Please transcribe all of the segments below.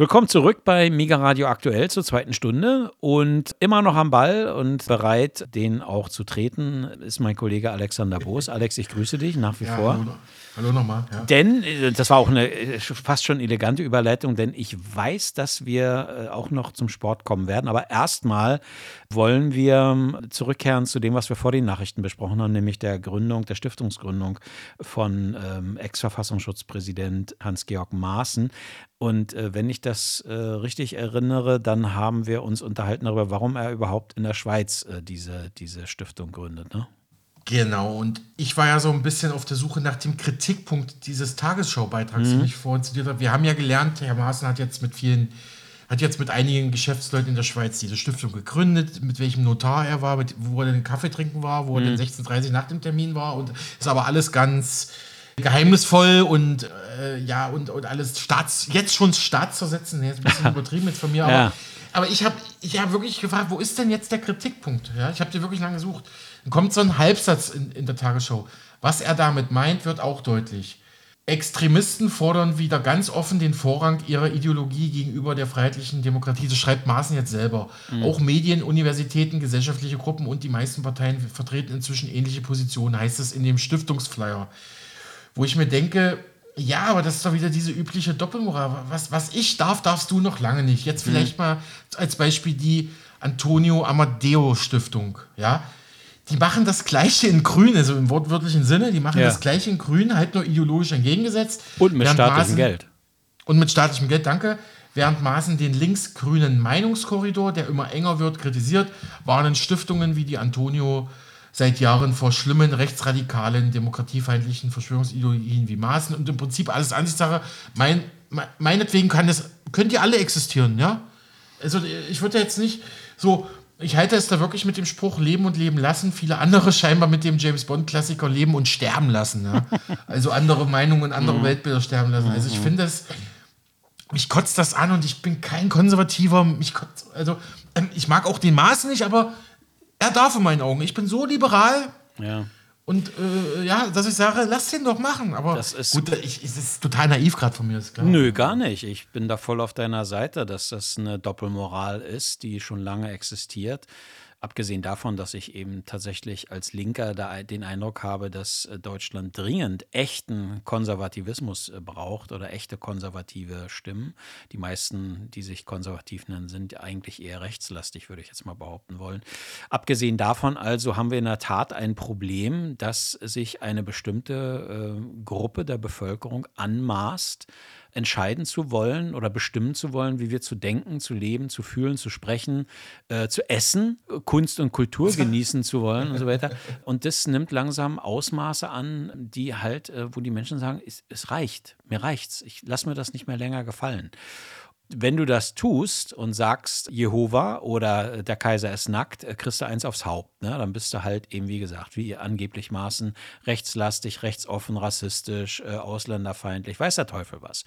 Willkommen zurück bei Mega Radio Aktuell zur zweiten Stunde und immer noch am Ball und bereit, den auch zu treten, ist mein Kollege Alexander Boos. Alex, ich grüße dich nach wie Ja, vor. hallo, hallo nochmal. Ja. Denn, äh, das war auch eine äh, fast schon elegante Überleitung, denn ich weiß, dass wir äh, auch noch zum Sport kommen werden. Aber erstmal wollen wir ähm, zurückkehren zu dem, was wir vor den Nachrichten besprochen haben, nämlich der Gründung, der Stiftungsgründung von ähm, Ex-Verfassungsschutzpräsident Hans-Georg Maaßen. Und äh, wenn ich das äh, richtig erinnere, dann haben wir uns unterhalten darüber, warum er überhaupt in der Schweiz äh, diese, diese Stiftung gründet. Ne? Genau, und ich war ja so ein bisschen auf der Suche nach dem Kritikpunkt dieses Tagesschaubeitrags, den ich vorhin zitiert habe. Wir haben ja gelernt, Herr Maaßen hat jetzt mit vielen, hat jetzt mit einigen Geschäftsleuten in der Schweiz diese Stiftung gegründet, mit welchem Notar er war, mit, wo er den Kaffee trinken war, wo er den 16.30 nach dem Termin war und ist aber alles ganz geheimnisvoll und äh, ja und, und alles Staats, jetzt schon staatszersetzen, nee, ist ein bisschen übertrieben jetzt von mir, aber, Ja. aber ich habe ich hab wirklich gefragt, wo ist denn jetzt der Kritikpunkt? Ja, ich habe dir wirklich lange gesucht. Dann kommt so ein Halbsatz in, in der Tagesschau. Was er damit meint, wird auch deutlich. Extremisten fordern wieder ganz offen den Vorrang ihrer Ideologie gegenüber der freiheitlichen Demokratie. Das schreibt Maaßen jetzt selber. Auch Medien, Universitäten, gesellschaftliche Gruppen und die meisten Parteien vertreten inzwischen ähnliche Positionen, heißt es in dem Stiftungsflyer. Wo ich mir denke, ja, aber das ist doch wieder diese übliche Doppelmoral. Was, was ich darf, darfst du noch lange nicht. Jetzt vielleicht mal als Beispiel die Antonio Amadeo Stiftung. Ja, die machen das Gleiche in Grün, also im wortwörtlichen Sinne. Die machen Ja. das Gleiche in Grün, halt nur ideologisch entgegengesetzt. Und mit staatlichem Maaßen- Geld. und mit staatlichem Geld, danke. Während Maaßen den linksgrünen Meinungskorridor, der immer enger wird, kritisiert, warnen Stiftungen wie die Antonio seit Jahren vor schlimmen, rechtsradikalen, demokratiefeindlichen Verschwörungsideologien wie Maaßen und im Prinzip alles Ansichtssache. Mein, me- meinetwegen kann das, könnt ihr alle existieren, ja? Also ich würde jetzt nicht so, ich halte es da wirklich mit dem Spruch Leben und Leben lassen, viele andere scheinbar mit dem James Bond-Klassiker Leben und Sterben lassen. Ja? Also andere Meinungen, andere Weltbilder sterben lassen. Also ich finde es, mich kotzt das an und ich bin kein Konservativer. Mich kotzt, also ähm, ich mag auch den Maß nicht, aber er darf in meinen Augen. Ich bin so liberal Ja. und äh, ja, dass ich sage, lass den doch machen. Aber Das ist- gut, ich, es ist total naiv gerade von mir, ist klar. Nö, gar nicht. Ich bin da voll auf deiner Seite, dass das eine Doppelmoral ist, die schon lange existiert. Abgesehen davon, dass ich eben tatsächlich als Linker da den Eindruck habe, dass äh, Deutschland dringend echten Konservativismus äh, braucht oder echte konservative Stimmen. Die meisten, die sich konservativ nennen, sind eigentlich eher rechtslastig, würde ich jetzt mal behaupten wollen. Abgesehen davon also haben wir in der Tat ein Problem, dass sich eine bestimmte äh, Gruppe der Bevölkerung anmaßt, entscheiden zu wollen oder bestimmen zu wollen, wie wir zu denken, zu leben, zu fühlen, zu sprechen, äh, zu essen, Kunst und Kultur genießen zu wollen und so weiter. Und das nimmt langsam Ausmaße an, die halt, äh, wo die Menschen sagen, es, es reicht, mir reicht's, ich lass mir das nicht mehr länger gefallen. Wenn du das tust und sagst, Jehova oder äh, der Kaiser ist nackt, äh, kriegst du eins aufs Haupt. Ne? Dann bist du halt eben, wie gesagt, wie angeblich Maßen, rechtslastig, rechtsoffen, rassistisch, äh, ausländerfeindlich, weiß der Teufel was.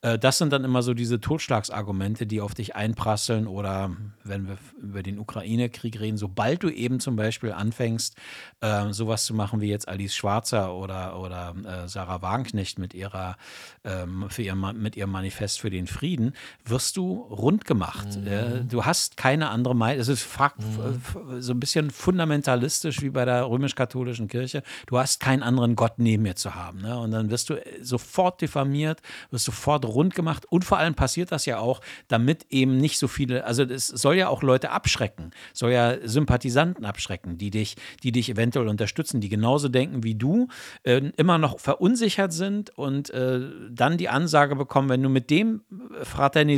Das sind dann immer so diese Totschlagsargumente, die auf dich einprasseln oder wenn wir über den Ukraine-Krieg reden, sobald du eben zum Beispiel anfängst, äh, sowas zu machen wie jetzt Alice Schwarzer oder, oder Sarah Wagenknecht mit ihrer ähm, für ihr, mit ihrem Manifest für den Frieden, wirst du rund gemacht. Äh, du hast keine andere Meinung. Es ist f- so ein bisschen fundamentalistisch wie bei der römisch-katholischen Kirche. Du hast keinen anderen Gott neben mir zu haben. Ne? Und dann wirst du äh, sofort diffamiert, wirst sofort rund gemacht. Und vor allem passiert das ja auch, damit eben nicht so viele, also es soll ja auch Leute abschrecken, soll ja Sympathisanten abschrecken, die dich, die dich eventuell unterstützen, die genauso denken wie du, äh, immer noch verunsichert sind und äh, dann die Ansage bekommen, wenn du mit dem äh,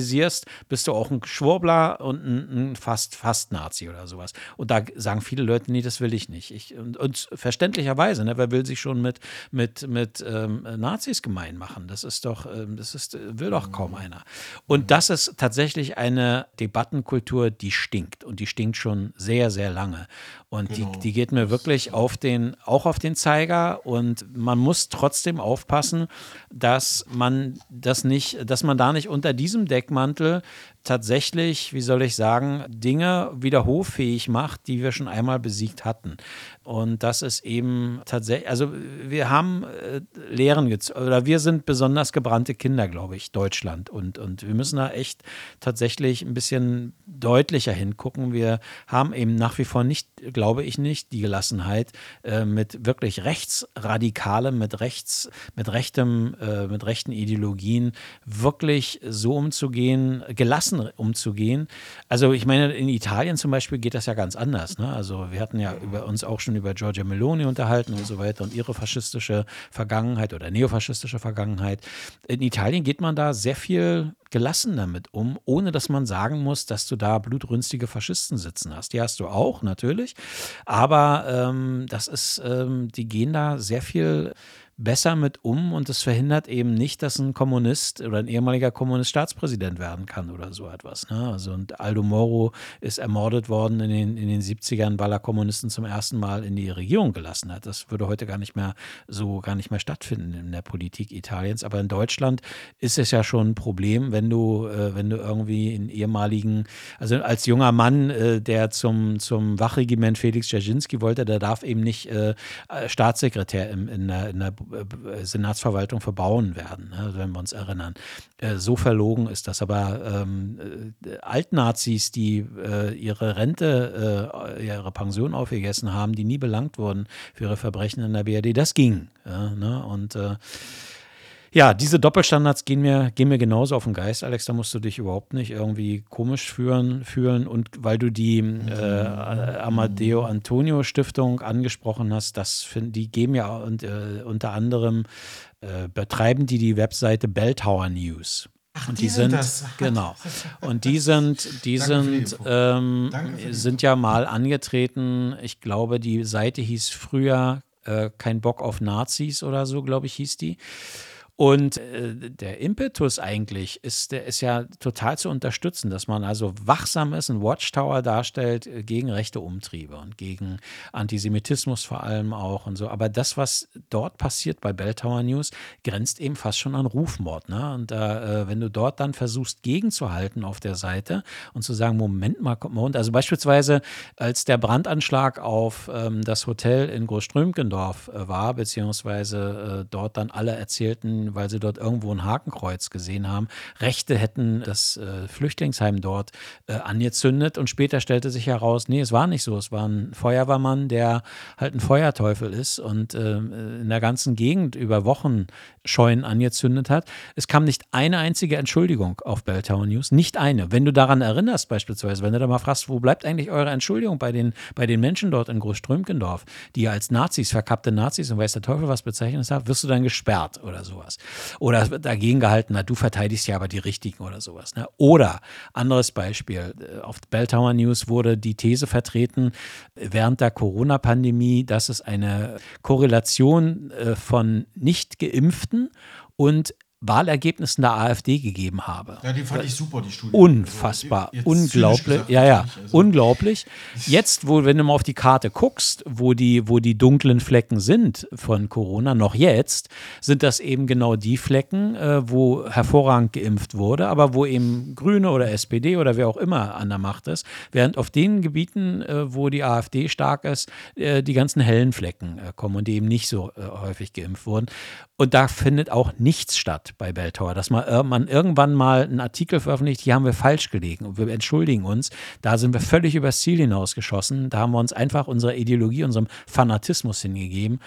fraternisierst, bist du auch ein Schwurbler und ein, ein fast, fast Nazi oder sowas. Und da sagen viele Leute, nee, das will ich nicht. Ich, und, und verständlicherweise, ne, wer will sich schon mit, mit, mit ähm, Nazis gemein machen? Das ist doch, ähm, das ist, will doch kaum einer. Und das ist tatsächlich eine Debattenkultur, die stinkt. Und die stinkt schon sehr, sehr lange. Und die, die geht mir wirklich auf den, auch auf den Zeiger. Und man muss trotzdem aufpassen, dass man das nicht, dass man da nicht unter diesem Deckmantel tatsächlich, wie soll ich sagen, Dinge wieder hoffähig macht, die wir schon einmal besiegt hatten. Und das ist eben tatsächlich, also wir haben äh, Lehren gezogen, oder wir sind besonders gebrannte Kinder, glaube ich, Deutschland. Und, und wir müssen da echt tatsächlich ein bisschen deutlicher hingucken. Wir haben eben nach wie vor nicht, glaube ich nicht, die Gelassenheit, äh, mit wirklich Rechtsradikalem, mit rechts, mit rechtem, äh, mit rechten Ideologien wirklich so umzugehen, gelassen umzugehen. Also ich meine, in Italien zum Beispiel geht das ja ganz anders. Ne? Also wir hatten ja über uns auch schon über Giorgia Meloni unterhalten und so weiter und ihre faschistische Vergangenheit oder neofaschistische Vergangenheit. In Italien geht man da sehr viel gelassen damit um, ohne dass man sagen muss, dass du da blutrünstige Faschisten sitzen hast. Die hast du auch, natürlich. Aber ähm, das ist, ähm, die gehen da sehr viel besser mit um und es verhindert eben nicht, dass ein Kommunist oder ein ehemaliger Kommunist Staatspräsident werden kann oder so etwas. Ne? Also und Aldo Moro ist ermordet worden in den, in den 70ern, weil er Kommunisten zum ersten Mal in die Regierung gelassen hat. Das würde heute gar nicht mehr so gar nicht mehr stattfinden in der Politik Italiens. Aber in Deutschland ist es ja schon ein Problem, wenn du, äh, wenn du irgendwie in ehemaligen, also als junger Mann, äh, der zum, zum Wachregiment Felix Dzerzhinsky wollte, der darf eben nicht äh, Staatssekretär in, in der, in der äh, Senatsverwaltung verbauen werden, ne, wenn wir uns erinnern. Äh, so verlogen ist das. Aber ähm, äh, Altnazis, die äh, ihre Rente, äh, ihre Pension aufgegessen haben, die nie belangt wurden für ihre Verbrechen in der BRD, das ging. Ja, ne? Und äh, ja, diese Doppelstandards gehen mir, gehen mir genauso auf den Geist, Alex. Da musst du dich überhaupt nicht irgendwie komisch fühlen. fühlen. Und weil du die äh, Amadeo Antonio Stiftung angesprochen hast, das find, die geben ja und, äh, unter anderem, äh, betreiben die die Webseite Belltower News. Ach, Und die die sind sind, das. genau. Und die sind, die sind, ähm, sind ja mal angetreten. Ich glaube, die Seite hieß früher äh, Kein Bock auf Nazis oder so, glaube ich, hieß die. Und äh, der Impetus eigentlich ist, der ist ja total zu unterstützen, dass man also wachsam ist, ein Watchtower darstellt äh, gegen rechte Umtriebe und gegen Antisemitismus vor allem auch und so. Aber das, was dort passiert bei Belltower News, grenzt eben fast schon an Rufmord. Ne? Und äh, wenn du dort dann versuchst, gegenzuhalten auf der Seite und zu sagen, Moment mal, kommt mal runter. Also beispielsweise, als der Brandanschlag auf ähm, das Hotel in Großströmkendorf äh, war, beziehungsweise dort dann alle erzählten, weil sie dort irgendwo ein Hakenkreuz gesehen haben, Rechte hätten das äh, Flüchtlingsheim dort äh, angezündet und später stellte sich heraus, nee, es war nicht so. Es war ein Feuerwehrmann, der halt ein Feuerteufel ist und äh, in der ganzen Gegend über Wochen Scheunen angezündet hat. Es kam nicht eine einzige Entschuldigung auf Belltower News, nicht eine. Wenn du daran erinnerst beispielsweise, wenn du da mal fragst, wo bleibt eigentlich eure Entschuldigung bei den, bei den Menschen dort in Großströmkendorf, die als Nazis, verkappte Nazis und weiß der Teufel was bezeichnet habt, wirst du dann gesperrt oder sowas. Oder es wird dagegen gehalten, na, du verteidigst ja aber die Richtigen oder sowas. Ne? Oder, anderes Beispiel, äh, auf Belltower News wurde die These vertreten, während der Corona-Pandemie, dass es eine Korrelation äh, von nicht geimpften und Wahlergebnissen der AfD gegeben habe. Ja, die fand ich super, die Studie. Unfassbar, Also, unglaublich, gesagt, ja, ja, also. unglaublich. Jetzt, wo, wenn du mal auf die Karte guckst, wo die, wo die dunklen Flecken sind von Corona, noch jetzt, sind das eben genau die Flecken, äh, wo hervorragend geimpft wurde, aber wo eben Grüne oder SPD oder wer auch immer an der Macht ist, während auf den Gebieten, äh, wo die AfD stark ist, äh, die ganzen hellen Flecken äh, kommen und die eben nicht so äh, häufig geimpft wurden. Und da findet auch nichts statt bei Belltower, dass man, äh, man irgendwann mal einen Artikel veröffentlicht, hier haben wir falsch gelegen und wir entschuldigen uns. Da sind wir völlig übers Ziel hinausgeschossen. Da haben wir uns einfach unserer Ideologie, unserem Fanatismus hingegeben.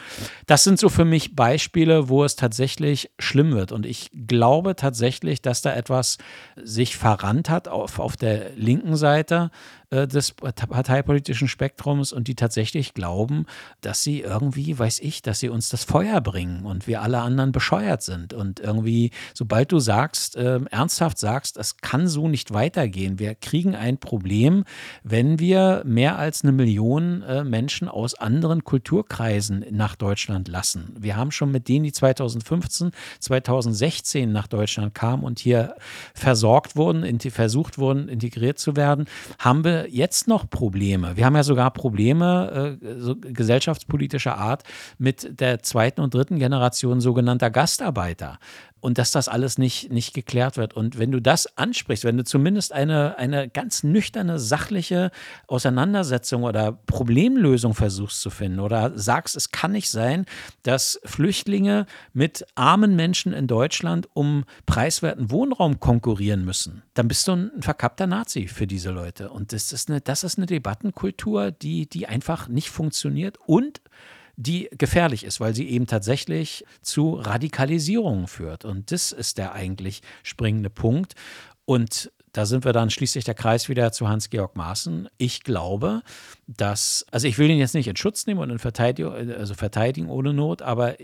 Das sind so für mich Beispiele, wo es tatsächlich schlimm wird. Und ich glaube tatsächlich, dass da etwas sich verrannt hat auf, auf der linken Seite äh, des parteipolitischen Spektrums und die tatsächlich glauben, dass sie irgendwie, weiß ich, dass sie uns das Feuer bringen und wir alle anderen bescheuert sind. Und irgendwie, sobald du sagst, äh, ernsthaft sagst, es kann so nicht weitergehen, wir kriegen ein Problem, wenn wir mehr als eine Million äh, Menschen aus anderen Kulturkreisen nach Deutschland lassen. Wir haben schon mit denen, die 2015, 2016 nach Deutschland kamen und hier versorgt wurden, versucht wurden, integriert zu werden, haben wir jetzt noch Probleme. Wir haben ja sogar Probleme äh, so gesellschaftspolitischer Art mit der zweiten und dritten Generation sogenannter Gastarbeiter. Und dass das alles nicht, nicht geklärt wird. Und wenn du das ansprichst, wenn du zumindest eine, eine ganz nüchterne, sachliche Auseinandersetzung oder Problemlösung versuchst zu finden oder sagst, es kann nicht sein, dass Flüchtlinge mit armen Menschen in Deutschland um preiswerten Wohnraum konkurrieren müssen, dann bist du ein verkappter Nazi für diese Leute. Und das ist eine, das ist eine Debattenkultur, die, die einfach nicht funktioniert und die gefährlich ist, weil sie eben tatsächlich zu Radikalisierungen führt. Und das ist der eigentlich springende Punkt. Und da sind wir dann schließlich der Kreis wieder zu Hans-Georg Maaßen. Ich glaube, dass, also ich will ihn jetzt nicht in Schutz nehmen und in Verteidigung, also verteidigen ohne Not, aber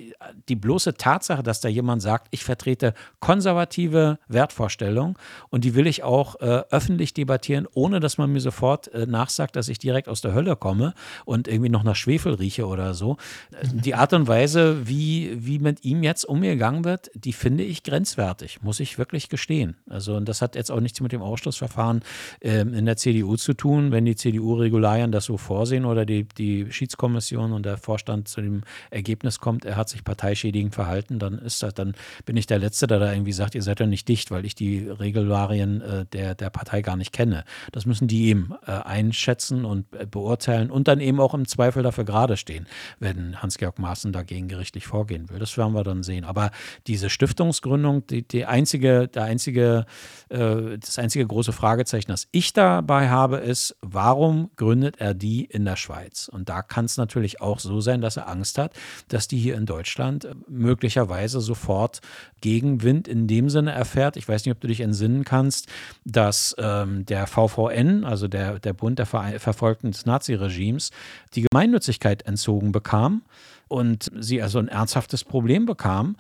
die bloße Tatsache, dass da jemand sagt, ich vertrete konservative Wertvorstellungen und die will ich auch äh, öffentlich debattieren, ohne dass man mir sofort äh, nachsagt, dass ich direkt aus der Hölle komme und irgendwie noch nach Schwefel rieche oder so. Die Art und Weise, wie, wie mit ihm jetzt umgegangen wird, die finde ich grenzwertig, muss ich wirklich gestehen. Also, und das hat jetzt auch nichts mit dem Ausschlussverfahren äh, in der CDU zu tun, wenn die CDU-Regularien das so vorsehen oder die, die Schiedskommission und der Vorstand zu dem Ergebnis kommt, er hat sich parteischädigend verhalten, dann ist das, dann bin ich der Letzte, der da irgendwie sagt, ihr seid ja nicht dicht, weil ich die Regularien äh, der, der Partei gar nicht kenne. Das müssen die eben äh, einschätzen und äh, beurteilen und dann eben auch im Zweifel dafür gerade stehen, wenn Hans-Georg Maaßen dagegen gerichtlich vorgehen will. Das werden wir dann sehen. Aber diese Stiftungsgründung, die, die einzige, der einzige, äh, das einzige große Fragezeichen, das ich dabei habe, ist, warum gründet er die in der Schweiz. Und da kann es natürlich auch so sein, dass er Angst hat, dass die hier in Deutschland äh, möglicherweise sofort Gegenwind in dem Sinne erfährt. Ich weiß nicht, ob du dich entsinnen kannst, dass ähm, der VVN, also der, der Bund der Ver Verfolgten des Naziregimes, die Gemeinnützigkeit entzogen bekam und sie also ein ernsthaftes Problem bekam.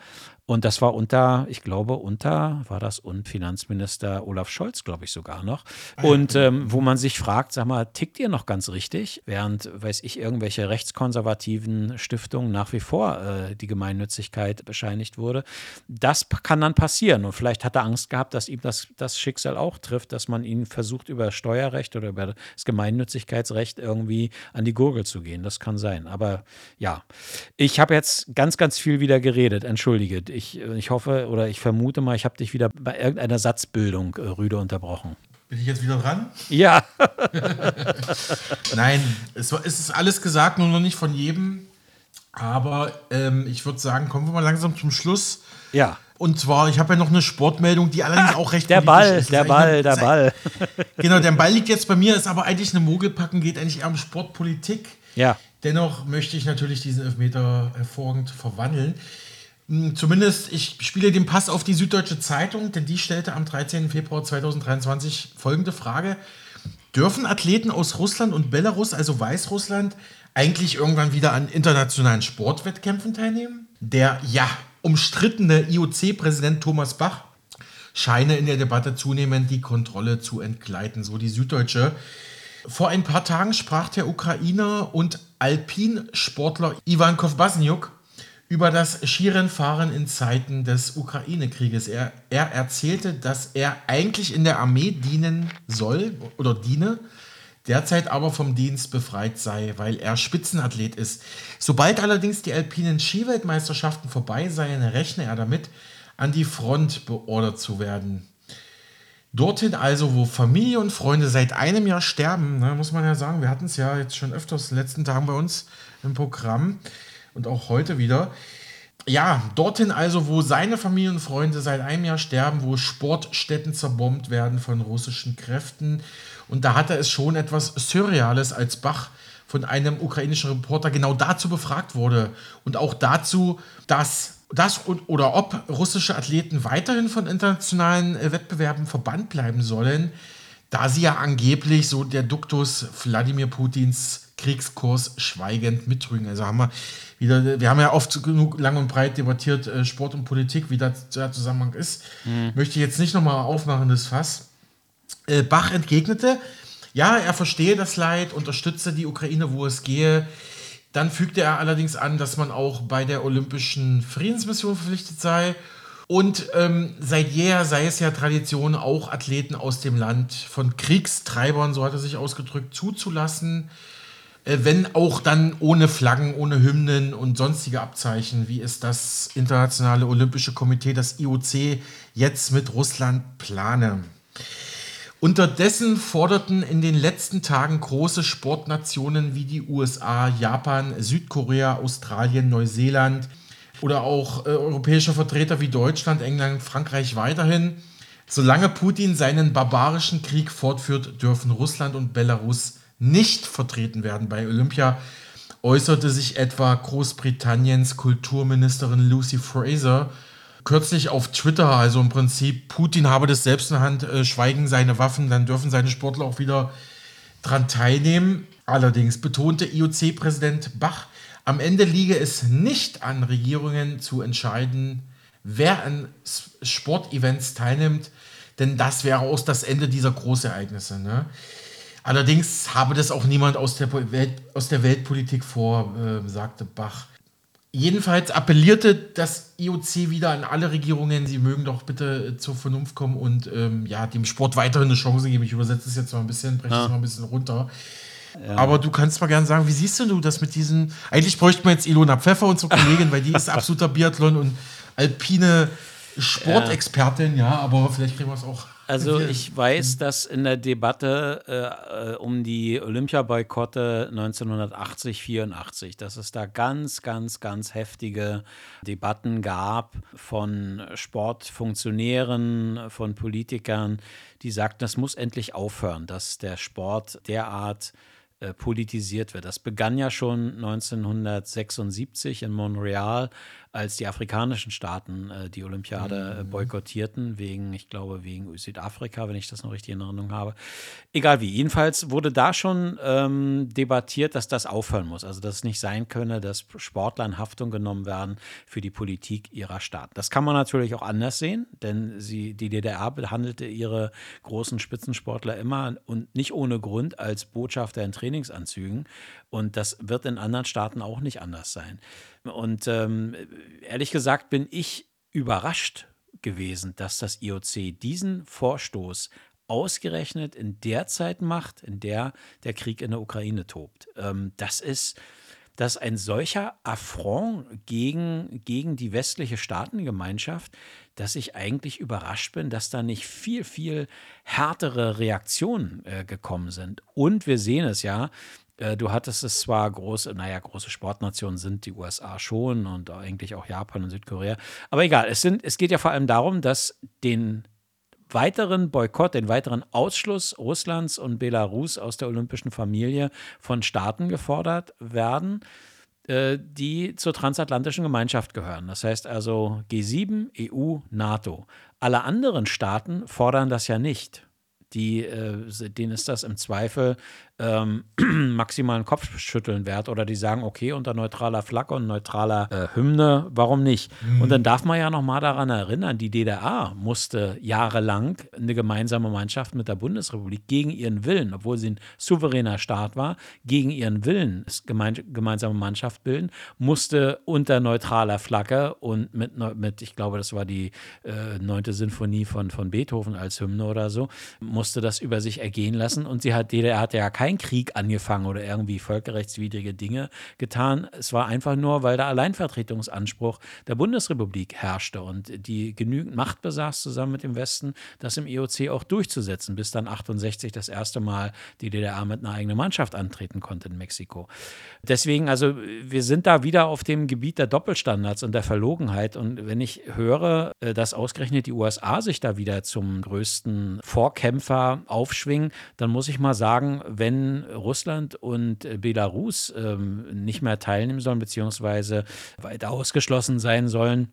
Und das war unter, ich glaube, unter, war das und Finanzminister Olaf Scholz, glaube ich sogar noch. Ah, und ähm, wo man sich fragt, sag mal, tickt ihr noch ganz richtig, während, weiß ich, irgendwelche rechtskonservativen Stiftungen nach wie vor äh, die Gemeinnützigkeit bescheinigt wurde. Das kann dann passieren. Und vielleicht hat er Angst gehabt, dass ihm das, das Schicksal auch trifft, dass man ihn versucht, über Steuerrecht oder über das Gemeinnützigkeitsrecht irgendwie an die Gurgel zu gehen. Das kann sein. Aber ja, ich habe jetzt ganz, ganz viel wieder geredet. Entschuldige ich, ich hoffe oder ich vermute mal, ich habe dich wieder bei irgendeiner Satzbildung äh, rüde unterbrochen. Bin ich jetzt wieder dran? Ja. Nein, es, es, ist alles gesagt, nur noch nicht von jedem. Aber ähm, ich würde sagen, kommen wir mal langsam zum Schluss. Ja. Und zwar, ich habe ja noch eine Sportmeldung, die allerdings auch recht Der Ball, ist. der Ball, eine, der Ball. Genau, der Ball liegt jetzt bei mir, ist aber eigentlich eine Mogelpacken, geht eigentlich eher um Sportpolitik. Ja. Dennoch möchte ich natürlich diesen Elfmeter hervorragend verwandeln. Hm, zumindest, ich spiele den Pass auf die Süddeutsche Zeitung, denn die stellte am 13. Februar 2023 folgende Frage. Dürfen Athleten aus Russland und Belarus, also Weißrussland, eigentlich irgendwann wieder an internationalen Sportwettkämpfen teilnehmen? Der ja umstrittene IOC-Präsident Thomas Bach scheine in der Debatte zunehmend die Kontrolle zu entgleiten, so die Süddeutsche. Vor ein paar Tagen sprach der Ukrainer und Alpinsportler Ivan Kovbasniuk über das Skirennfahren in Zeiten des Ukraine-Krieges. Er, er erzählte, dass er eigentlich in der Armee dienen soll oder diene, derzeit aber vom Dienst befreit sei, weil er Spitzenathlet ist. Sobald allerdings die alpinen Skiweltmeisterschaften vorbei seien, rechne er damit, an die Front beordert zu werden. Dorthin also, wo Familie und Freunde seit einem Jahr sterben, ne, muss man ja sagen, wir hatten es ja jetzt schon öfters in den letzten Tagen bei uns im Programm und auch heute wieder. Ja, dorthin also, wo seine Familienfreunde seit einem Jahr sterben, wo Sportstätten zerbombt werden von russischen Kräften. Und da hat er es schon etwas Surreales, als Bach von einem ukrainischen Reporter genau dazu befragt wurde. Und auch dazu, dass das oder ob russische Athleten weiterhin von internationalen äh, Wettbewerben verbannt bleiben sollen, da sie ja angeblich so der Duktus Wladimir Putins Kriegskurs schweigend mitrügen. Also haben wir wieder, wir haben ja oft genug lang und breit debattiert, äh, Sport und Politik, wie das der Zusammenhang ist. Mhm. Möchte ich jetzt nicht nochmal aufmachen, das Fass. Äh, Bach entgegnete, ja, er verstehe das Leid, unterstütze die Ukraine, wo es gehe. Dann fügte er allerdings an, dass man auch bei der Olympischen Friedensmission verpflichtet sei. Und ähm, seit jeher sei es ja Tradition, auch Athleten aus dem Land von Kriegstreibern, so hat er sich ausgedrückt, zuzulassen. Äh, wenn auch dann ohne Flaggen, ohne Hymnen und sonstige Abzeichen, wie es das Internationale Olympische Komitee, das IOC, jetzt mit Russland plane. Unterdessen forderten in den letzten Tagen große Sportnationen wie die USA, Japan, Südkorea, Australien, Neuseeland oder auch äh, europäische Vertreter wie Deutschland, England, Frankreich weiterhin, solange Putin seinen barbarischen Krieg fortführt, dürfen Russland und Belarus nicht vertreten werden bei Olympia, äußerte sich etwa Großbritanniens Kulturministerin Lucy Fraser kürzlich auf Twitter, also im Prinzip, Putin habe das selbst in der Hand, äh, schweigen seine Waffen, dann dürfen seine Sportler auch wieder dran teilnehmen. Allerdings betonte IOC-Präsident Bach, am Ende liege es nicht an Regierungen zu entscheiden, wer an Sportevents teilnimmt, denn das wäre auch das Ende dieser Großereignisse. Ne? Allerdings habe das auch niemand aus der, Welt, aus der Weltpolitik vor, äh, sagte Bach. Jedenfalls appellierte das IOC wieder an alle Regierungen, sie mögen doch bitte zur Vernunft kommen und ähm, ja, dem Sport weiterhin eine Chance geben. Ich übersetze es jetzt mal ein bisschen, breche es ja. mal ein bisschen runter. Ja. Aber du kannst mal gerne sagen, wie siehst du das mit diesen. Eigentlich bräuchte man jetzt Ilona Pfeffer, unsere Kollegin, weil die ist absoluter Biathlon und alpine Sportexpertin, ja, aber vielleicht kriegen wir es auch also ich weiß, dass in der Debatte äh, äh um die Olympiaboykotte 1980, 84, dass es da ganz, ganz, ganz heftige Debatten gab von Sportfunktionären, von Politikern, die sagten, das muss endlich aufhören, dass der Sport derart äh, politisiert wird. Das begann ja schon 1976 in Montreal als die afrikanischen Staaten äh, die Olympiade äh, mhm. boykottierten, wegen, ich glaube, wegen Südafrika, wenn ich das noch richtig in Erinnerung habe. Egal wie. Jedenfalls wurde da schon ähm, debattiert, dass das aufhören muss. Also, dass es nicht sein könne, dass Sportler in Haftung genommen werden für die Politik ihrer Staaten. Das kann man natürlich auch anders sehen, denn sie, die DDR behandelte ihre großen Spitzensportler immer und nicht ohne Grund als Botschafter in Trainingsanzügen. Und das wird in anderen Staaten auch nicht anders sein. Und ähm, ehrlich gesagt bin ich überrascht gewesen, dass das IOC diesen Vorstoß ausgerechnet in der Zeit macht, in der der Krieg in der Ukraine tobt. Ähm, das ist dass ein solcher Affront gegen, gegen die westliche Staatengemeinschaft, dass ich eigentlich überrascht bin, dass da nicht viel, viel härtere Reaktionen äh, gekommen sind. Und wir sehen es ja, äh, du hattest es zwar große, naja, große Sportnationen sind die USA schon und eigentlich auch Japan und Südkorea. Aber egal, es, sind, es geht ja vor allem darum, dass den weiteren Boykott, den weiteren Ausschluss Russlands und Belarus aus der olympischen Familie von Staaten gefordert werden, äh, die zur transatlantischen Gemeinschaft gehören. Das heißt also G7, EU, NATO. Alle anderen Staaten fordern das ja nicht. Die, äh, denen ist das im Zweifel ähm, maximalen Kopfschütteln wert oder die sagen, okay, unter neutraler Flagge und neutraler äh, Hymne, warum nicht? Mhm. Und dann darf man ja nochmal daran erinnern, die DDR musste jahrelang eine gemeinsame Mannschaft mit der Bundesrepublik gegen ihren Willen, obwohl sie ein souveräner Staat war, gegen ihren Willen gemein, gemeinsame Mannschaft bilden, musste unter neutraler Flagge und mit, mit ich glaube, das war die äh, neunte Sinfonie von, von Beethoven als Hymne oder so, musste das über sich ergehen lassen und sie hat, DDR hatte ja kein kein Krieg angefangen oder irgendwie völkerrechtswidrige Dinge getan. Es war einfach nur, weil der Alleinvertretungsanspruch der Bundesrepublik herrschte und die genügend Macht besaß, zusammen mit dem Westen, das im EOC auch durchzusetzen, bis dann 68 das erste Mal die DDR mit einer eigenen Mannschaft antreten konnte in Mexiko. Deswegen, also wir sind da wieder auf dem Gebiet der Doppelstandards und der Verlogenheit. Und wenn ich höre, äh, dass ausgerechnet die USA sich da wieder zum größten Vorkämpfer aufschwingen, dann muss ich mal sagen, wenn Russland und Belarus ähm, nicht mehr teilnehmen sollen, beziehungsweise weiter ausgeschlossen sein sollen,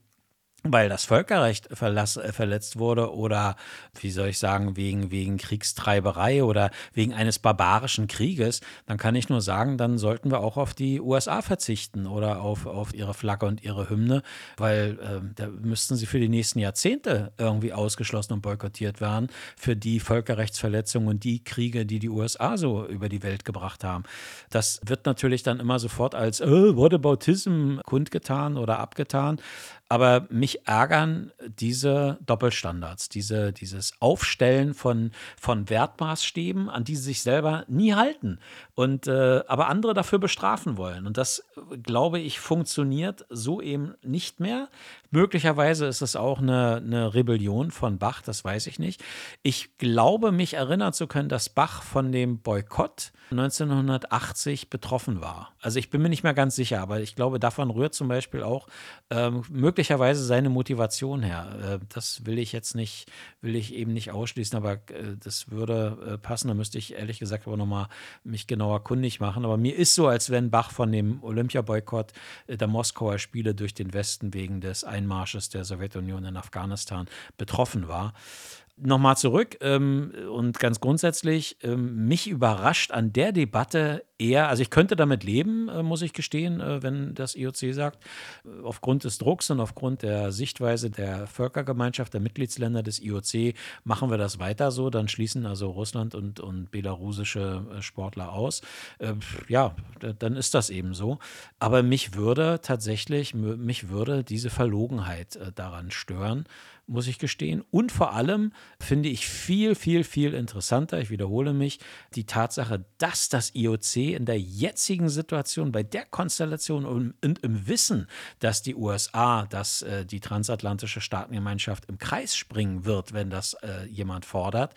weil das Völkerrecht verlass, äh, verletzt wurde oder, wie soll ich sagen, wegen, wegen Kriegstreiberei oder wegen eines barbarischen Krieges, dann kann ich nur sagen, dann sollten wir auch auf die USA verzichten oder auf, auf ihre Flagge und ihre Hymne, weil äh, da müssten sie für die nächsten Jahrzehnte irgendwie ausgeschlossen und boykottiert werden für die Völkerrechtsverletzungen und die Kriege, die die USA so über die Welt gebracht haben. Das wird natürlich dann immer sofort als äh, Whataboutism kundgetan oder abgetan. Aber mich mich ärgern diese Doppelstandards, diese, dieses Aufstellen von, von Wertmaßstäben, an die sie sich selber nie halten und äh, aber andere dafür bestrafen wollen. Und das, glaube ich, funktioniert so eben nicht mehr. Möglicherweise ist es auch eine, eine Rebellion von Bach, das weiß ich nicht. Ich glaube, mich erinnern zu können, dass Bach von dem Boykott 1980 betroffen war. Also ich bin mir nicht mehr ganz sicher, aber ich glaube, davon rührt zum Beispiel auch ähm, möglicherweise seine Motivation her. Äh, das will ich jetzt nicht, will ich eben nicht ausschließen, aber äh, das würde äh, passen. Da müsste ich ehrlich gesagt aber nochmal mich genauer kundig machen. Aber mir ist so, als wenn Bach von dem Olympiaboykott äh, der Moskauer Spiele durch den Westen wegen des Einmarsches der Sowjetunion in Afghanistan betroffen war nochmal zurück ähm, und ganz grundsätzlich, ähm, mich überrascht an der Debatte eher, also ich könnte damit leben, äh, muss ich gestehen, äh, wenn das IOC sagt, äh, aufgrund des Drucks und aufgrund der Sichtweise der Völkergemeinschaft, der Mitgliedsländer des IOC, machen wir das weiter so, dann schließen also Russland und, und belarussische äh, Sportler aus. Äh, ja, dann ist das eben so. Aber mich würde tatsächlich, mich würde diese Verlogenheit äh, daran stören muss ich gestehen. Und vor allem finde ich viel, viel, viel interessanter, ich wiederhole mich, die Tatsache, dass das IOC in der jetzigen Situation, bei der Konstellation und, im Wissen, dass die USA, dass äh, die transatlantische Staatengemeinschaft im Kreis springen wird, wenn das äh, jemand fordert,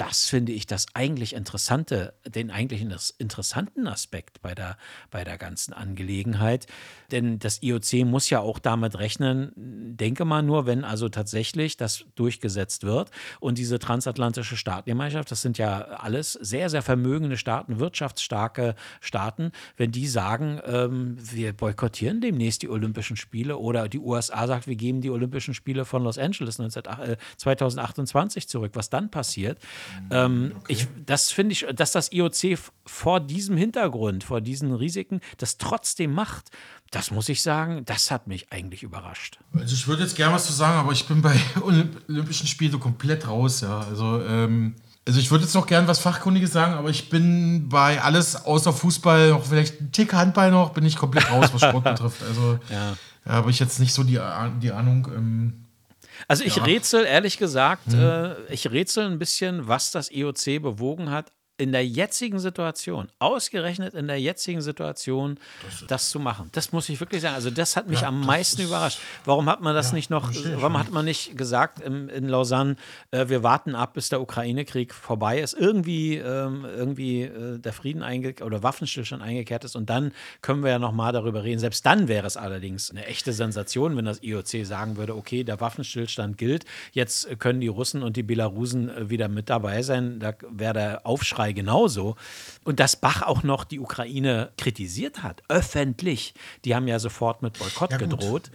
das finde ich das eigentlich Interessante, den eigentlich interessanten Aspekt bei der, bei der ganzen Angelegenheit. Denn das IOC muss ja auch damit rechnen, denke mal nur, wenn also tatsächlich das durchgesetzt wird und diese transatlantische Staatengemeinschaft, das sind ja alles sehr, sehr vermögende Staaten, wirtschaftsstarke Staaten, wenn die sagen, ähm, wir boykottieren demnächst die Olympischen Spiele oder die USA sagt, wir geben die Olympischen Spiele von Los Angeles 2028 zurück, was dann passiert, ähm, okay. ich, das finde ich, dass das IOC vor diesem Hintergrund, vor diesen Risiken, das trotzdem macht, das muss ich sagen, das hat mich eigentlich überrascht. Also ich würde jetzt gerne was zu sagen, aber ich bin bei Olympischen Spielen so komplett raus, ja. Also, ähm, also ich würde jetzt noch gerne was Fachkundiges sagen, aber ich bin bei alles außer Fußball, noch vielleicht ein Tick Handball noch, bin ich komplett raus, was Sport betrifft. Also ja. ja habe ich jetzt nicht so die, die Ahnung. Ähm, also ich ja. rätsel, ehrlich gesagt, mhm. äh, ich rätsel ein bisschen, was das IOC bewogen hat, in der jetzigen Situation, ausgerechnet in der jetzigen Situation, das, das, zu machen. Das muss ich wirklich sagen. Also das hat mich ja, am meisten überrascht. Warum hat man das ja, nicht noch, warum hat man nicht gesagt in, in Lausanne, äh, wir warten ab, bis der Ukraine-Krieg vorbei ist, irgendwie, ähm, irgendwie äh, der Frieden oder Waffenstillstand eingekehrt ist und dann können wir ja nochmal darüber reden. Selbst dann wäre es allerdings eine echte Sensation, wenn das IOC sagen würde, okay, der Waffenstillstand gilt, jetzt können die Russen und die Belarusen äh, wieder mit dabei sein. Da wäre der Aufschrei Türkei genauso. Und dass Bach auch noch die Ukraine kritisiert hat, öffentlich. Die haben ja sofort mit Boykott ja, gedroht.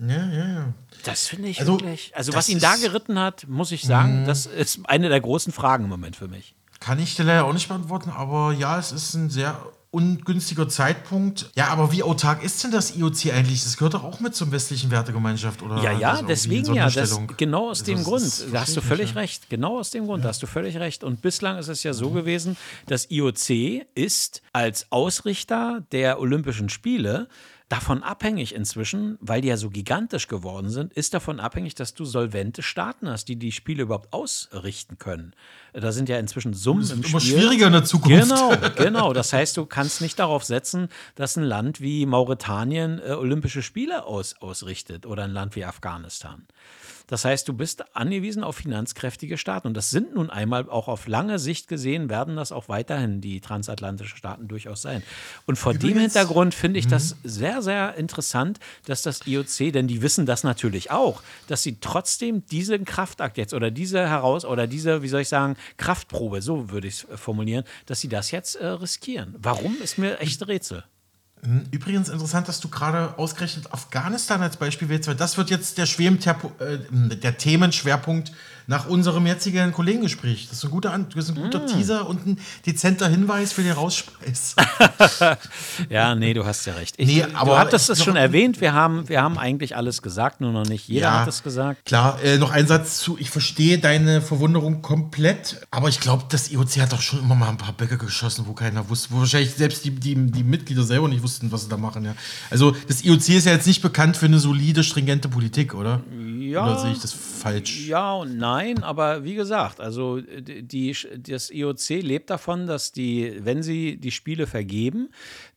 Ja, ja, ja. Das finde ich also, wirklich. Also, was ihn da geritten hat, muss ich sagen, mhm. das ist eine der großen Fragen im Moment für mich. Kann ich dir leider auch nicht beantworten, aber ja, es ist ein sehr ungünstiger Zeitpunkt. Ja, aber wie autark ist denn das IOC eigentlich? Das gehört doch auch mit zur westlichen Wertegemeinschaft, oder? Ja, ja, deswegen ja. Das, genau aus dem das Grund. Da hast du völlig nicht, recht. Genau aus dem Grund ja. hast du völlig recht. Und bislang ist es ja so mhm. gewesen, das IOC ist als Ausrichter der Olympischen Spiele davon abhängig inzwischen, weil die ja so gigantisch geworden sind, ist davon abhängig, dass du solvente Staaten hast, die die Spiele überhaupt ausrichten können. Da sind ja inzwischen Summen das ist im immer Spiel. schwieriger in der Zukunft. Genau, genau. Das heißt, du kannst nicht darauf setzen, dass ein Land wie Mauretanien äh, Olympische Spiele aus, ausrichtet oder ein Land wie Afghanistan. Das heißt, du bist angewiesen auf finanzkräftige Staaten. Und das sind nun einmal auch auf lange Sicht gesehen, werden das auch weiterhin die transatlantischen Staaten durchaus sein. Und vor Übrigens, dem Hintergrund finde ich das mhm. sehr, sehr interessant, dass das IOC, denn die wissen das natürlich auch, dass sie trotzdem diesen Kraftakt jetzt oder diese heraus oder diese, wie soll ich sagen, Kraftprobe, so würde ich es formulieren, dass sie das jetzt äh, riskieren. Warum ist mir echt Rätsel. Hm, übrigens interessant, dass du gerade ausgerechnet Afghanistan als Beispiel wählst, weil das wird jetzt der, äh, der Themenschwerpunkt nach unserem jetzigen Kollegengespräch. Das ist ein guter, das ist ein guter mm. Teaser und ein dezenter Hinweis für den Rausschmeiß. ja, nee, du hast ja recht. Ich, nee, aber du hattest es schon erwähnt, wir haben, wir haben eigentlich alles gesagt, nur noch nicht jeder ja, hat es gesagt. Klar, äh, noch ein Satz zu, ich verstehe deine Verwunderung komplett, aber ich glaube, das IOC hat doch schon immer mal ein paar Bäcker geschossen, wo keiner wusste, wo wahrscheinlich selbst die, die, die Mitglieder selber nicht wussten, was sie da machen. Ja. Also das IOC ist ja jetzt nicht bekannt für eine solide, stringente Politik, oder? Ja. Oder sehe ich das falsch? Ja und nein, aber wie gesagt, also die, das IOC lebt davon, dass die, wenn sie die Spiele vergeben,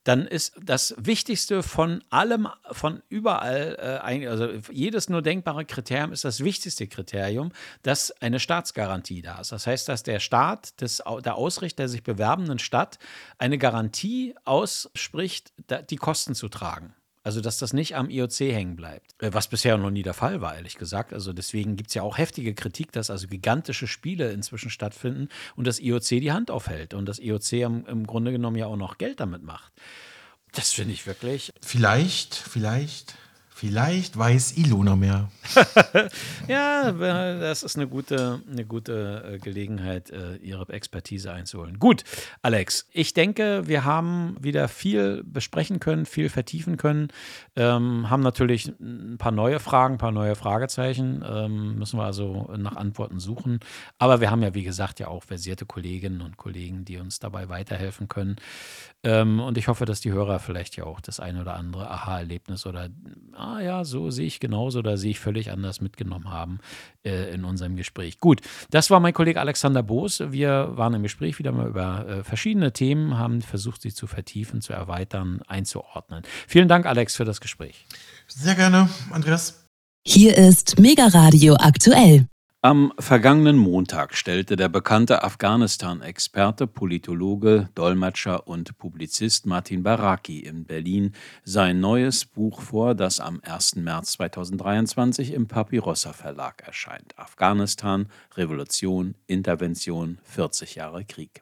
dann ist das Wichtigste von allem, von überall, äh, also jedes nur denkbare Kriterium ist das wichtigste Kriterium, dass eine Staatsgarantie da ist. Das heißt, dass der Staat, des, der Ausrichter der sich bewerbenden Stadt eine Garantie ausspricht, die Kosten zu tragen. Also, dass das nicht am IOC hängen bleibt. Äh, was bisher noch nie der Fall war, ehrlich gesagt. Also, deswegen gibt es ja auch heftige Kritik, dass also gigantische Spiele inzwischen stattfinden und das IOC die Hand aufhält und das IOC im, im Grunde genommen ja auch noch Geld damit macht. Das finde ich wirklich. Vielleicht, vielleicht Vielleicht weiß Ilona mehr. ja, das ist eine gute, eine gute äh, Gelegenheit, äh, ihre Expertise einzuholen. Gut, Alex, ich denke, wir haben wieder viel besprechen können, viel vertiefen können. Ähm, haben natürlich ein paar neue Fragen, ein paar neue Fragezeichen. Ähm, müssen wir also nach Antworten suchen. Aber wir haben ja, wie gesagt, ja auch versierte Kolleginnen und Kollegen, die uns dabei weiterhelfen können. Ähm, und ich hoffe, dass die Hörer vielleicht ja auch das eine oder andere Aha-Erlebnis oder, ah ja, so sehe ich genauso oder sehe ich völlig anders mitgenommen haben äh, in unserem Gespräch. Gut, das war mein Kollege Alexander Boos. Wir waren im Gespräch wieder mal über äh, verschiedene Themen, haben versucht, sie zu vertiefen, zu erweitern, einzuordnen. Vielen Dank, Alex, für das Gespräch. Sehr gerne, Andreas. Hier ist Mega Radio aktuell. Am vergangenen Montag stellte der bekannte Afghanistan-Experte, Politologe, Dolmetscher und Publizist Martin Baraki in Berlin sein neues Buch vor, das am 1. März 2023 im Papirossa Verlag erscheint. Afghanistan, Revolution, Intervention, 40 Jahre Krieg.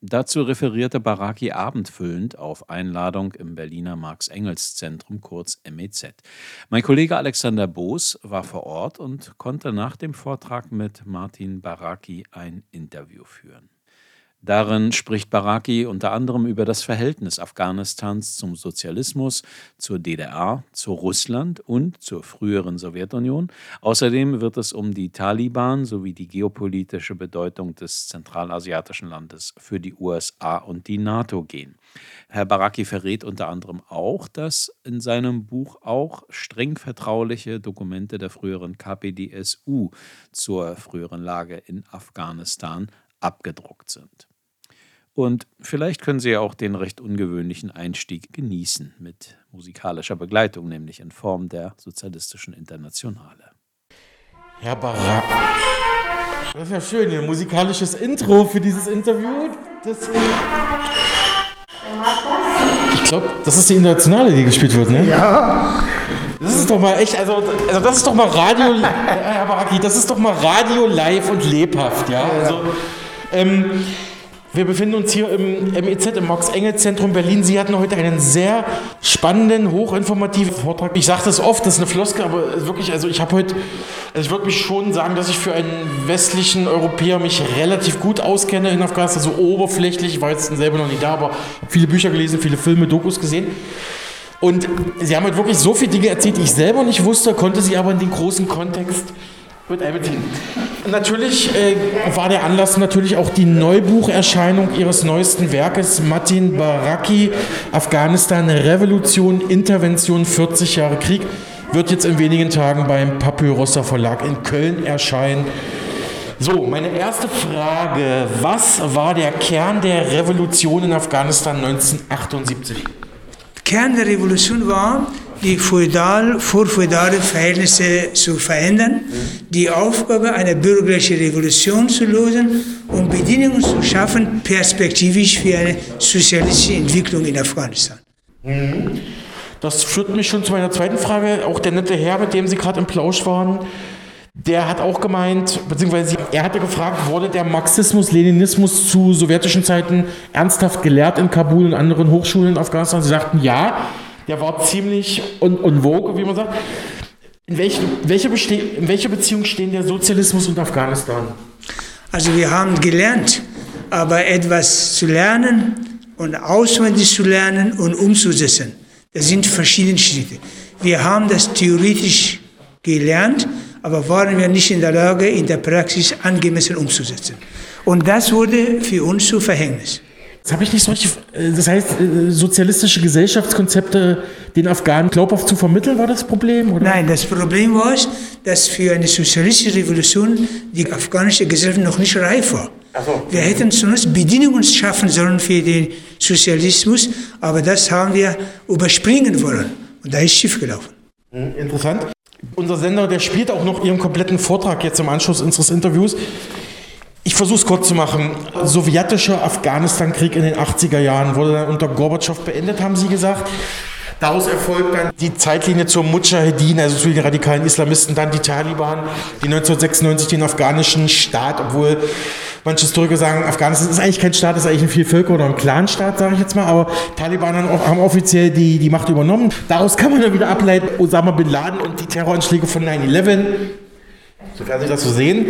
Dazu referierte Baraki abendfüllend auf Einladung im Berliner Marx-Engels-Zentrum, kurz MEZ. Mein Kollege Alexander Boos war vor Ort und konnte nach dem Vortrag Vortrag mit Martin Baraki ein Interview führen. Darin spricht Baraki unter anderem über das Verhältnis Afghanistans zum Sozialismus, zur DDR, zu Russland und zur früheren Sowjetunion. Außerdem wird es um die Taliban sowie die geopolitische Bedeutung des zentralasiatischen Landes für die USA und die NATO gehen. Herr Baraki verrät unter anderem auch, dass in seinem Buch auch streng vertrauliche Dokumente der früheren KPDSU zur früheren Lage in Afghanistan abgedruckt sind. Und vielleicht können Sie ja auch den recht ungewöhnlichen Einstieg genießen mit musikalischer Begleitung, nämlich in Form der Sozialistischen Internationale. Herr Barak. Das ist ja schön, ein musikalisches Intro für dieses Interview. Das ich glaube, das ist die Internationale, die gespielt wird, ne? Ja. Das ist doch mal echt, also, also das ist doch mal Radio, Herr Baraki, das ist doch mal Radio live und lebhaft, ja. Also, ähm, wir befinden uns hier im MEZ, im Max-Engel-Zentrum Berlin. Sie hatten heute einen sehr spannenden, hochinformativen Vortrag. Ich sage das oft, das ist eine Floske, aber wirklich, also ich habe heute, also ich würde mich schon sagen, dass ich für einen westlichen Europäer mich relativ gut auskenne in Afghanistan, so oberflächlich, ich war jetzt selber noch nicht da, aber viele Bücher gelesen, viele Filme, Dokus gesehen. Und sie haben halt wirklich so viele Dinge erzählt, die ich selber nicht wusste, konnte sie aber in den großen Kontext mit einbeziehen. Natürlich äh, war der Anlass natürlich auch die Neubucherscheinung ihres neuesten Werkes, Martin Baraki, Afghanistan, Revolution, Intervention, 40 Jahre Krieg, wird jetzt in wenigen Tagen beim Papyrusser Verlag in Köln erscheinen. So, meine erste Frage, was war der Kern der Revolution in Afghanistan 1978? Kern der Revolution war, die feudal, vorfeudale Verhältnisse zu verändern, die Aufgabe einer bürgerlichen Revolution zu lösen und Bedingungen zu schaffen, perspektivisch für eine sozialistische Entwicklung in Afghanistan. Das führt mich schon zu meiner zweiten Frage. Auch der nette Herr, mit dem Sie gerade im Plausch waren, der hat auch gemeint, beziehungsweise er hatte gefragt, wurde der Marxismus, Leninismus zu sowjetischen Zeiten ernsthaft gelehrt in Kabul und anderen Hochschulen in Afghanistan? Sie sagten ja, der war ziemlich un, un vogue, wie man sagt. In welche, welche, in welche Beziehung stehen der Sozialismus und Afghanistan? Also wir haben gelernt, aber etwas zu lernen und auswendig zu lernen und umzusetzen, das sind verschiedene Schritte. Wir haben das theoretisch gelernt, aber waren wir nicht in der Lage, in der Praxis angemessen umzusetzen. Und das wurde für uns zu Verhängnis. Das habe ich nicht solche, äh, das heißt, äh, sozialistische Gesellschaftskonzepte den Afghanen glaubhaft zu vermitteln, war das Problem? Oder? Nein, das Problem war, dass für eine sozialistische Revolution die afghanische Gesellschaft noch nicht reif war. So. Wir hätten zunächst Bedingungen schaffen sollen für den Sozialismus, aber das haben wir überspringen wollen. Und da ist schief gelaufen. Hm, interessant. Unser Sender, der spielt auch noch Ihren kompletten Vortrag jetzt im Anschluss unseres Interviews. Ich versuche es kurz zu machen. Sowjetischer Afghanistan-Krieg in den 80er Jahren wurde dann unter Gorbatschow beendet, haben Sie gesagt. Daraus erfolgt dann die Zeitlinie zur Mujahedin, also zu den radikalen Islamisten, dann die Taliban, die 1996 den afghanischen Staat, obwohl manche Historiker sagen, Afghanistan ist eigentlich kein Staat, ist eigentlich ein Vielvölker- oder ein Clanstaat, sage ich jetzt mal, aber Taliban haben offiziell die, die Macht übernommen. Daraus kann man dann wieder ableiten, Osama Bin Laden und die Terroranschläge von 9-11, sofern Sie das so sehen.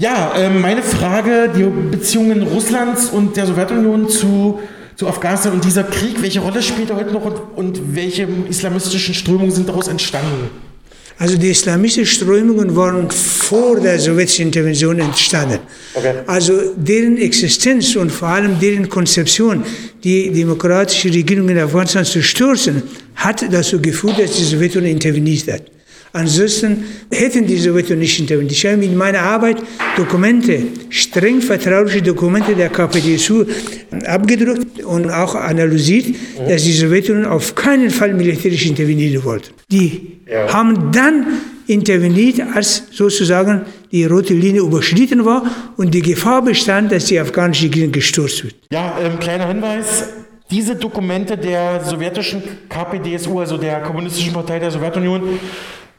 Ja, äh, meine Frage, die Beziehungen Russlands und der Sowjetunion zu zu Afghanistan und dieser Krieg, welche Rolle spielt er heute noch und, und welche islamistischen Strömungen sind daraus entstanden? Also die islamistischen Strömungen waren vor der sowjetischen Intervention entstanden. Okay. Also deren Existenz und vor allem deren Konzeption, die demokratische Regierung in Afghanistan zu stürzen, hat dazu geführt, dass die Sowjetunion interveniert hat. Ansonsten hätten die Sowjetunion nicht interveniert. Ich habe in meiner Arbeit Dokumente, streng vertrauliche Dokumente der KPDSU abgedruckt und auch analysiert, dass die Sowjetunion auf keinen Fall militärisch intervenieren wollte. Die ja. haben dann interveniert, als sozusagen die rote Linie überschritten war und die Gefahr bestand, dass die afghanische Regierung gestürzt wird. Ja, ähm, kleiner Hinweis. Diese Dokumente der sowjetischen KPDSU, also der Kommunistischen Partei der Sowjetunion,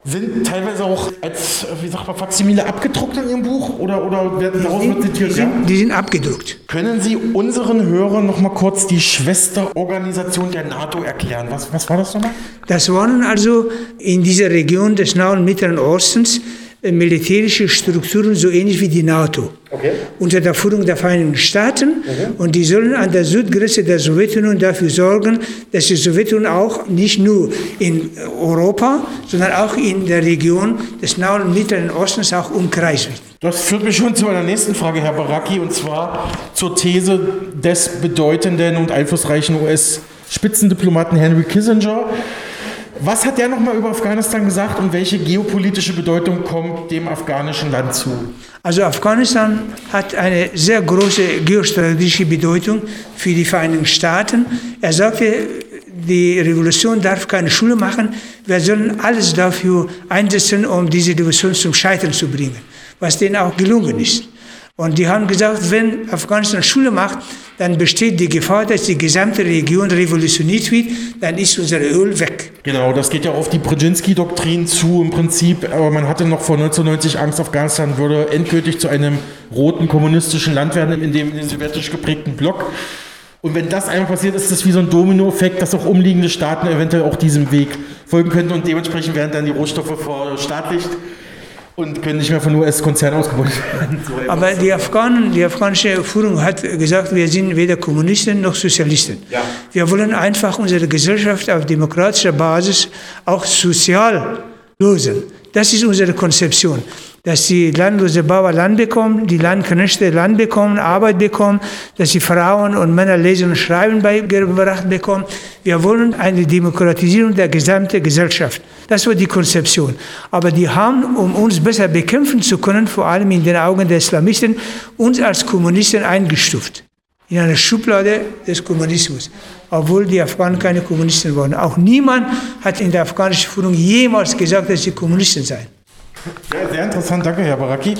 sind teilweise auch als, wie sagt man, Faksimile abgedruckt in Ihrem Buch oder, oder werden daraus die, zitiert? Die sind, die sind abgedruckt. Können Sie unseren Hörern noch mal kurz die Schwesterorganisation der NATO erklären? Was, was war das nochmal? Das waren also in dieser Region des Nahen und Mittleren Ostens militärische Strukturen so ähnlich wie die NATO. Okay. Unter der Führung der Vereinigten Staaten. Okay. Und die sollen an der Südgrenze der Sowjetunion dafür sorgen, dass die Sowjetunion auch nicht nur in Europa, sondern auch in der Region des Nahen und Mittleren Ostens auch umkreist wird. Das führt mich schon zu meiner nächsten Frage, Herr Baraki, und zwar zur These des bedeutenden und einflussreichen US-Spitzendiplomaten Henry Kissinger was hat der nochmal über Afghanistan gesagt und welche geopolitische Bedeutung kommt dem afghanischen Land zu? Also Afghanistan hat eine sehr große geostrategische Bedeutung für die Vereinigten Staaten. Er sagte, die Revolution darf keine Schule machen. Wir sollen alles dafür einsetzen, um diese Revolution zum Scheitern zu bringen, was denen auch gelungen ist. Und die haben gesagt, wenn Afghanistan Schule macht, dann besteht die Gefahr, dass die gesamte Region revolutioniert wird, dann ist unser Öl weg. Genau, das geht ja auf die Brzezinski-Doktrin zu im Prinzip, aber man hatte noch vor 1990 Angst, Afghanistan würde endgültig zu einem roten kommunistischen Land werden, in dem in den sowjetisch geprägten Block. Und wenn das einmal passiert, ist das wie so ein Dominoeffekt, dass auch umliegende Staaten eventuell auch diesem Weg folgen könnten und dementsprechend werden dann die Rohstoffe verstaatlicht und können nicht mehr von US-Konzernen ausgebeutet werden. Aber die Afghanen, die afghanische Führung hat gesagt, wir sind weder Kommunisten noch Sozialisten. Ja. Wir wollen einfach unsere Gesellschaft auf demokratischer Basis auch sozial lösen. Das ist unsere Konzeption dass die landlose Bauern Land bekommen, die Landknechte Land bekommen, Arbeit bekommen, dass die Frauen und Männer Lesen und Schreiben beigebracht bekommen. Wir wollen eine Demokratisierung der gesamten Gesellschaft. Das war die Konzeption. Aber die haben, um uns besser bekämpfen zu können, vor allem in den Augen der Islamisten, uns als Kommunisten eingestuft. In eine Schublade des Kommunismus. Obwohl die Afghanen keine Kommunisten waren. Auch niemand hat in der afghanischen Führung jemals gesagt, dass sie Kommunisten seien. Ja, sehr interessant, danke, Herr Baraki.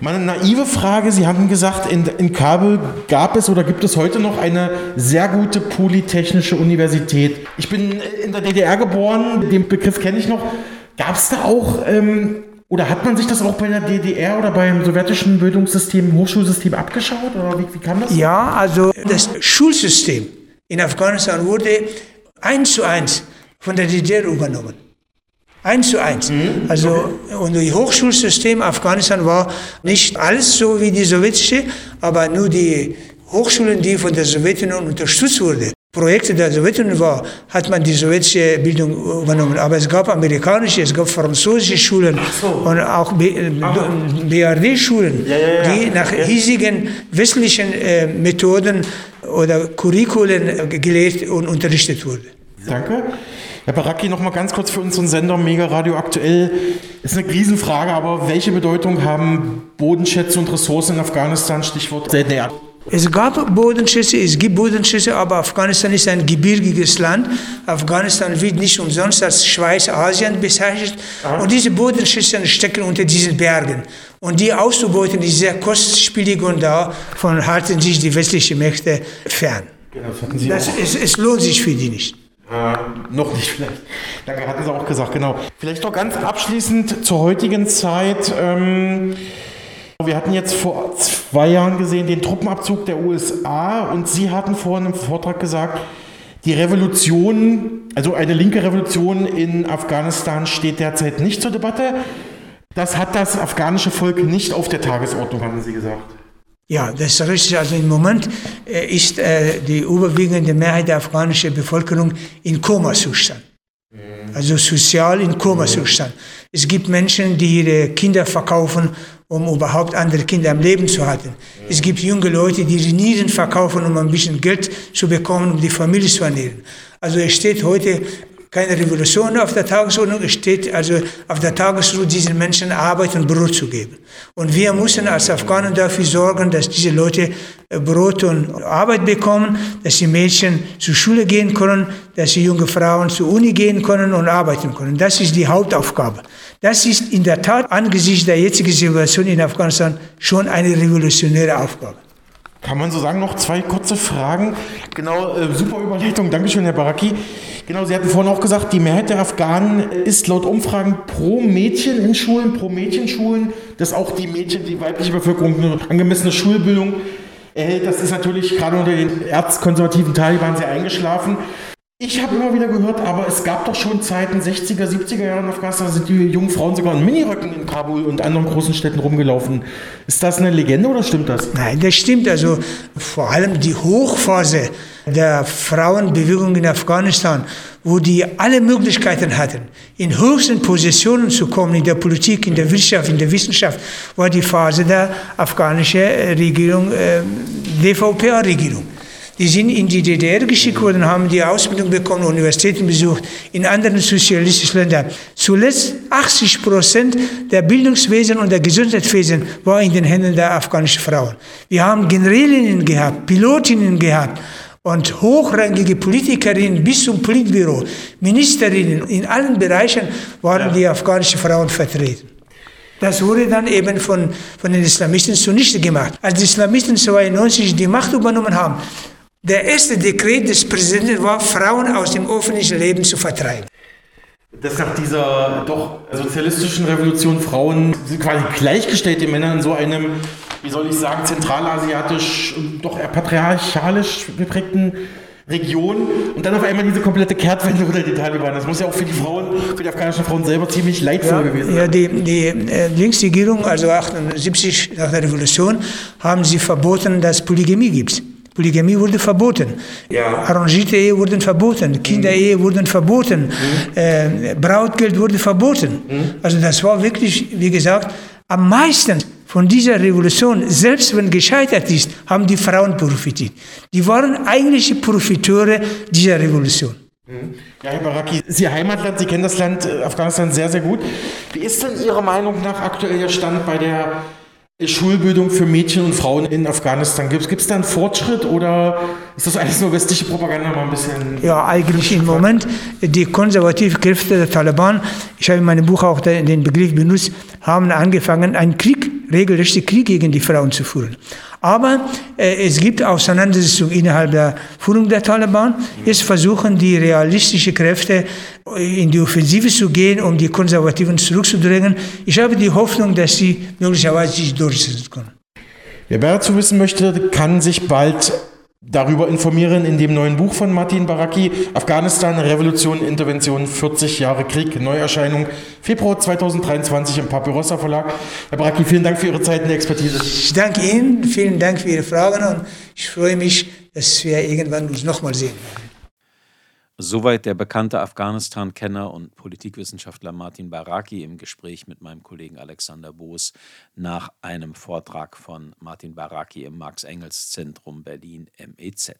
Meine naive Frage, Sie haben gesagt, in, in Kabul gab es oder gibt es heute noch eine sehr gute polytechnische Universität. Ich bin in der DDR geboren, den Begriff kenne ich noch. Gab es da auch, ähm, oder hat man sich das auch bei der DDR oder beim sowjetischen Bildungssystem, Hochschulsystem abgeschaut? Oder wie, wie kam das? Ja, also das Schulsystem in Afghanistan wurde eins zu eins von der DDR übernommen. Eins zu eins. Also, und das Hochschulsystem Afghanistan war nicht alles so wie die sowjetische, aber nur die Hochschulen, die von der Sowjetunion unterstützt wurden. Projekte der Sowjetunion war, hat man die sowjetische Bildung übernommen. Aber es gab amerikanische, es gab französische Schulen und auch BRD-Schulen, die nach hiesigen westlichen äh, Methoden oder Curriculen gelehrt und unterrichtet wurden. Danke. Herr Baraki, noch mal ganz kurz für unseren Sender Mega Radio aktuell. Ist eine Riesenfrage, aber welche Bedeutung haben Bodenschätze und Ressourcen in Afghanistan? Stichwort Erd es gab Bodenschätze, es gibt Bodenschätze, aber Afghanistan ist ein gebirgiges Land. Afghanistan wird nicht umsonst als Schweiz Asien bezeichnet. Aha. Und diese Bodenschätze stecken unter diesen Bergen. Und die auszubeuten ist sehr kostspielig und davon halten sich die westlichen Mächte fern. Genau, das, es, es lohnt sich für die nicht. Äh, noch nicht vielleicht. Danke, hatten Sie auch gesagt, genau. Vielleicht noch ganz abschließend zur heutigen Zeit. Ähm, wir hatten jetzt vor zwei Jahren gesehen den Truppenabzug der USA und Sie hatten vorhin im Vortrag gesagt, die Revolution, also eine linke Revolution in Afghanistan steht derzeit nicht zur Debatte. Das hat das afghanische Volk nicht auf der Tagesordnung, haben Sie gesagt. Ja, das ist richtig. Also im Moment äh, ist äh, die überwiegende Mehrheit der afghanischen Bevölkerung in Komazustand. Also sozial in Komazustand. Es gibt Menschen, die ihre Kinder verkaufen um überhaupt andere Kinder am Leben zu halten. Es gibt junge Leute, die die Nieren verkaufen, um ein bisschen Geld zu bekommen, um die Familie zu ernähren. Also es steht heute keine Revolution auf der Tagesordnung, es steht also auf der Tagesordnung, diesen Menschen Arbeit und Brot zu geben. Und wir müssen als Afghanen dafür sorgen, dass diese Leute äh, Brot und Arbeit bekommen, dass die Mädchen zur Schule gehen können, dass die junge Frauen zur Uni gehen können und arbeiten können. Das ist die Hauptaufgabe. Das ist in der Tat angesichts der jetzigen Situation in Afghanistan schon eine revolutionäre Aufgabe. Kann man so sagen, noch zwei kurze Fragen. Genau, äh, super Überleitung. Dankeschön, Herr Baraki. Genau, Sie hatten vorhin auch gesagt, die Mehrheit der Afghanen ist laut Umfragen pro Mädchen in Schulen, pro Mädchenschulen, dass auch die Mädchen, die weibliche Bevölkerung eine angemessene Schulbildung erhält. Das ist natürlich gerade unter den erzkonservativen Taliban sehr eingeschlafen. Ich habe immer wieder gehört, aber es gab doch schon Zeiten, 60er, 70er Jahre in Afghanistan, sind die jungen Frauen sogar in Miniröcken in Kabul und anderen großen Städten rumgelaufen. Ist das eine Legende oder stimmt das? Nein, das stimmt. Also vor allem die Hochphase der Frauenbewegung in Afghanistan, wo die alle Möglichkeiten hatten, in höchsten Positionen zu kommen, in der Politik, in der Wirtschaft, in der Wissenschaft, war die Phase der afghanischen Regierung, äh, DVPA-Regierung. Die sind in die DDR geschickt worden, haben die Ausbildung bekommen, Universitäten besucht, in anderen sozialistischen Ländern. Zuletzt 80 Prozent der Bildungswesen und der Gesundheitswesen war in den Händen der afghanischen Frauen. Wir haben Generälinnen gehabt, Pilotinnen gehabt und hochrangige Politikerinnen bis zum Politbüro, Ministerinnen, in allen Bereichen waren die afghanischen Frauen vertreten. Das wurde dann eben von, von den Islamisten zunichte gemacht. Als die Islamisten 92 die Macht übernommen haben, der erste Dekret des Präsidenten war, Frauen aus dem öffentlichen Leben zu vertreiben. Dass nach dieser doch sozialistischen Revolution Frauen quasi gleichgestellt den Männern in so einem, wie soll ich sagen, zentralasiatisch, doch eher patriarchalisch geprägten Region und dann auf einmal diese komplette Kehrtwende unter die Taliban. Das muss ja auch für die Frauen, für die afghanischen Frauen selber ziemlich leidvoll ja, gewesen sein. Ja, die, die äh, Linksregierung, also 78 nach der Revolution, haben sie verboten, dass Polygamie gibt. Polygamie wurde verboten. Ja. Arrangierte Ehe wurden verboten. Kinderehe mhm. wurden verboten. Mhm. Äh, Brautgeld wurde verboten. Mhm. Also das war wirklich, wie gesagt, am meisten von dieser Revolution, selbst wenn gescheitert ist, haben die Frauen profitiert. Die waren eigentliche Profiteure dieser Revolution. Mhm. Ja, Herr Baraki, Sie Heimatland, Sie kennen das Land äh, Afghanistan sehr, sehr gut. Wie ist denn Ihrer Meinung nach aktuell der Stand bei der Schulbildung für Mädchen und Frauen in Afghanistan. Gibt es da einen Fortschritt oder ist das alles nur westliche Propaganda mal ein bisschen? Ja, eigentlich im Moment die konservativen Kräfte der Taliban, ich habe in meinem Buch auch den Begriff benutzt, haben angefangen, einen Krieg, regelrechten Krieg gegen die Frauen zu führen. Aber äh, es gibt Auseinandersetzungen innerhalb der Führung der Taliban. Jetzt versuchen die realistischen Kräfte in die Offensive zu gehen, um die Konservativen zurückzudrängen. Ich habe die Hoffnung, dass sie möglicherweise sich durchsetzen können. Wer mehr dazu wissen möchte, kann sich bald darüber informieren in dem neuen Buch von Martin Baraki, Afghanistan, Revolution, Intervention, 40 Jahre Krieg, Neuerscheinung, Februar 2023 im Papyrossa Verlag. Herr Baraki, vielen Dank für Ihre Zeit und Expertise. Ich danke Ihnen, vielen Dank für Ihre Fragen und ich freue mich, dass wir irgendwann uns nochmal sehen. Soweit der bekannte Afghanistan-Kenner und Politikwissenschaftler Martin Baraki im Gespräch mit meinem Kollegen Alexander Boos nach einem Vortrag von Martin Baraki im Marx-Engels-Zentrum Berlin MEZ.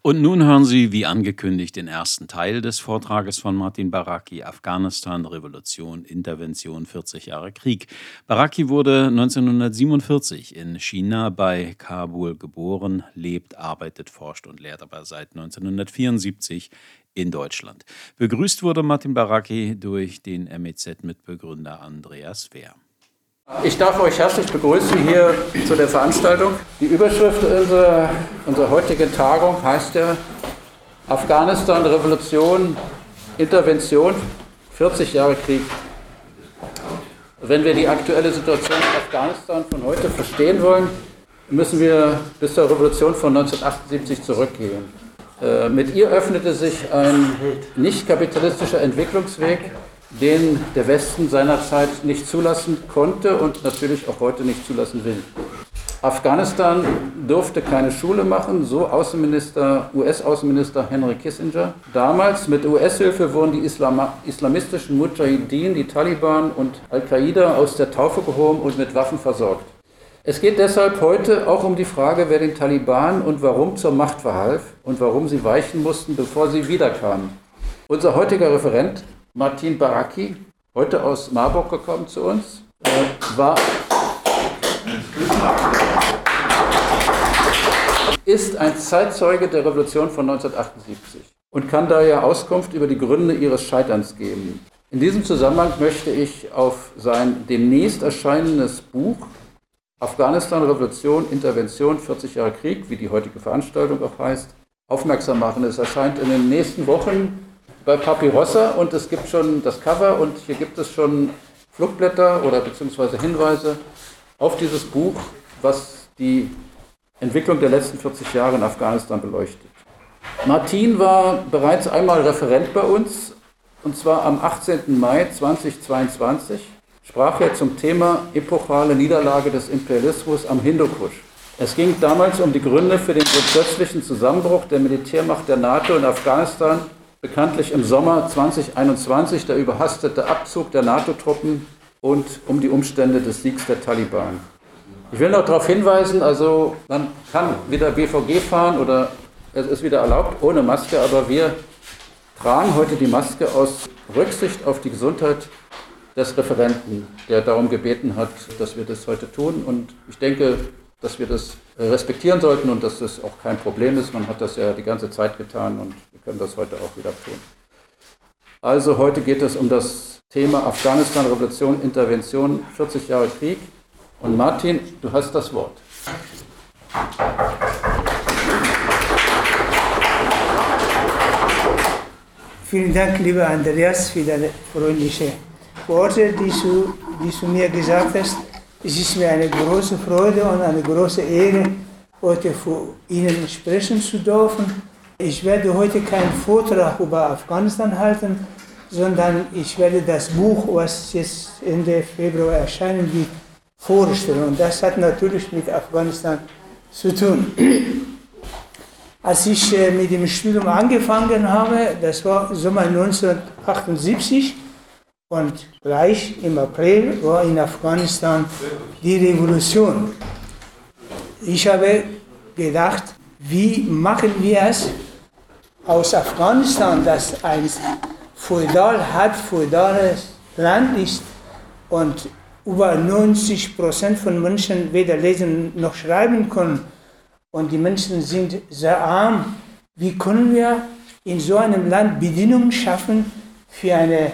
Und nun hören Sie, wie angekündigt, den ersten Teil des Vortrages von Martin Baraki Afghanistan, Revolution, Intervention, 40 Jahre Krieg. Baraki wurde 1947 in China bei Kabul geboren, lebt, arbeitet, forscht und lehrt aber seit 1974 in Deutschland. Begrüßt wurde Martin Baraki durch den MEZ-Mitbegründer Andreas Wehr. Ich darf euch herzlich begrüßen hier zu der Veranstaltung. Die Überschrift unserer, unserer heutigen Tagung heißt ja Afghanistan, Revolution, Intervention, 40 Jahre Krieg. Wenn wir die aktuelle Situation in Afghanistan von heute verstehen wollen, müssen wir bis zur Revolution von 1978 zurückgehen. Äh, mit ihr öffnete sich ein nicht kapitalistischer Entwicklungsweg, den der Westen seinerzeit nicht zulassen konnte und natürlich auch heute nicht zulassen will. Afghanistan durfte keine Schule machen, so Außenminister, US-Außenminister Henry Kissinger. Damals mit US-Hilfe wurden die Islam islamistischen Mujahideen, die Taliban und Al-Qaida aus der Taufe gehoben und mit Waffen versorgt. Es geht deshalb heute auch um die Frage, wer den Taliban und warum zur Macht verhalf und warum sie weichen mussten, bevor sie wiederkamen. Unser heutiger Referent, Martin Baraki, heute aus Marburg gekommen zu uns, äh, war, ist ein Zeitzeuge der Revolution von 1978 und kann daher Auskunft über die Gründe ihres Scheiterns geben. In diesem Zusammenhang möchte ich auf sein demnächst erscheinendes Buch Afghanistan, Revolution, Intervention, 40 Jahre Krieg, wie die heutige Veranstaltung auch heißt, aufmerksam machen. Es erscheint in den nächsten Wochen bei Papyrossa und es gibt schon das Cover und hier gibt es schon Flugblätter oder beziehungsweise Hinweise auf dieses Buch, was die Entwicklung der letzten 40 Jahre in Afghanistan beleuchtet. Martin war bereits einmal Referent bei uns und zwar am 18. Mai 2022 sprach er zum Thema epochale Niederlage des Imperialismus am Hindukusch. Es ging damals um die Gründe für den plötzlichen Zusammenbruch der Militärmacht der NATO in Afghanistan, bekanntlich im Sommer 2021 der überhastete Abzug der NATO-Truppen und um die Umstände des Siegs der Taliban. Ich will noch darauf hinweisen, also man kann wieder BVG fahren oder es ist wieder erlaubt ohne Maske, aber wir tragen heute die Maske aus Rücksicht auf die Gesundheit des Referenten, der darum gebeten hat, dass wir das heute tun. Und ich denke, dass wir das respektieren sollten und dass das auch kein Problem ist. Man hat das ja die ganze Zeit getan und wir können das heute auch wieder tun. Also heute geht es um das Thema Afghanistan, Revolution, Intervention, 40 Jahre Krieg. Und Martin, du hast das Wort. Vielen Dank, lieber Andreas, für deine freundliche Worte, die du, die du mir gesagt hast. Es ist mir eine große Freude und eine große Ehre, heute vor Ihnen sprechen zu dürfen. Ich werde heute keinen Vortrag über Afghanistan halten, sondern ich werde das Buch, was jetzt Ende Februar erscheinen wird, vorstellen. Und das hat natürlich mit Afghanistan zu tun. Als ich äh, mit dem Studium angefangen habe, das war Sommer 1978, und gleich im April war in Afghanistan die Revolution. Ich habe gedacht, wie machen wir es aus Afghanistan, das ein feudal, halb feudales Land ist und über 90 Prozent von Menschen weder lesen noch schreiben können und die Menschen sind sehr arm. Wie können wir in so einem Land Bedingungen schaffen für eine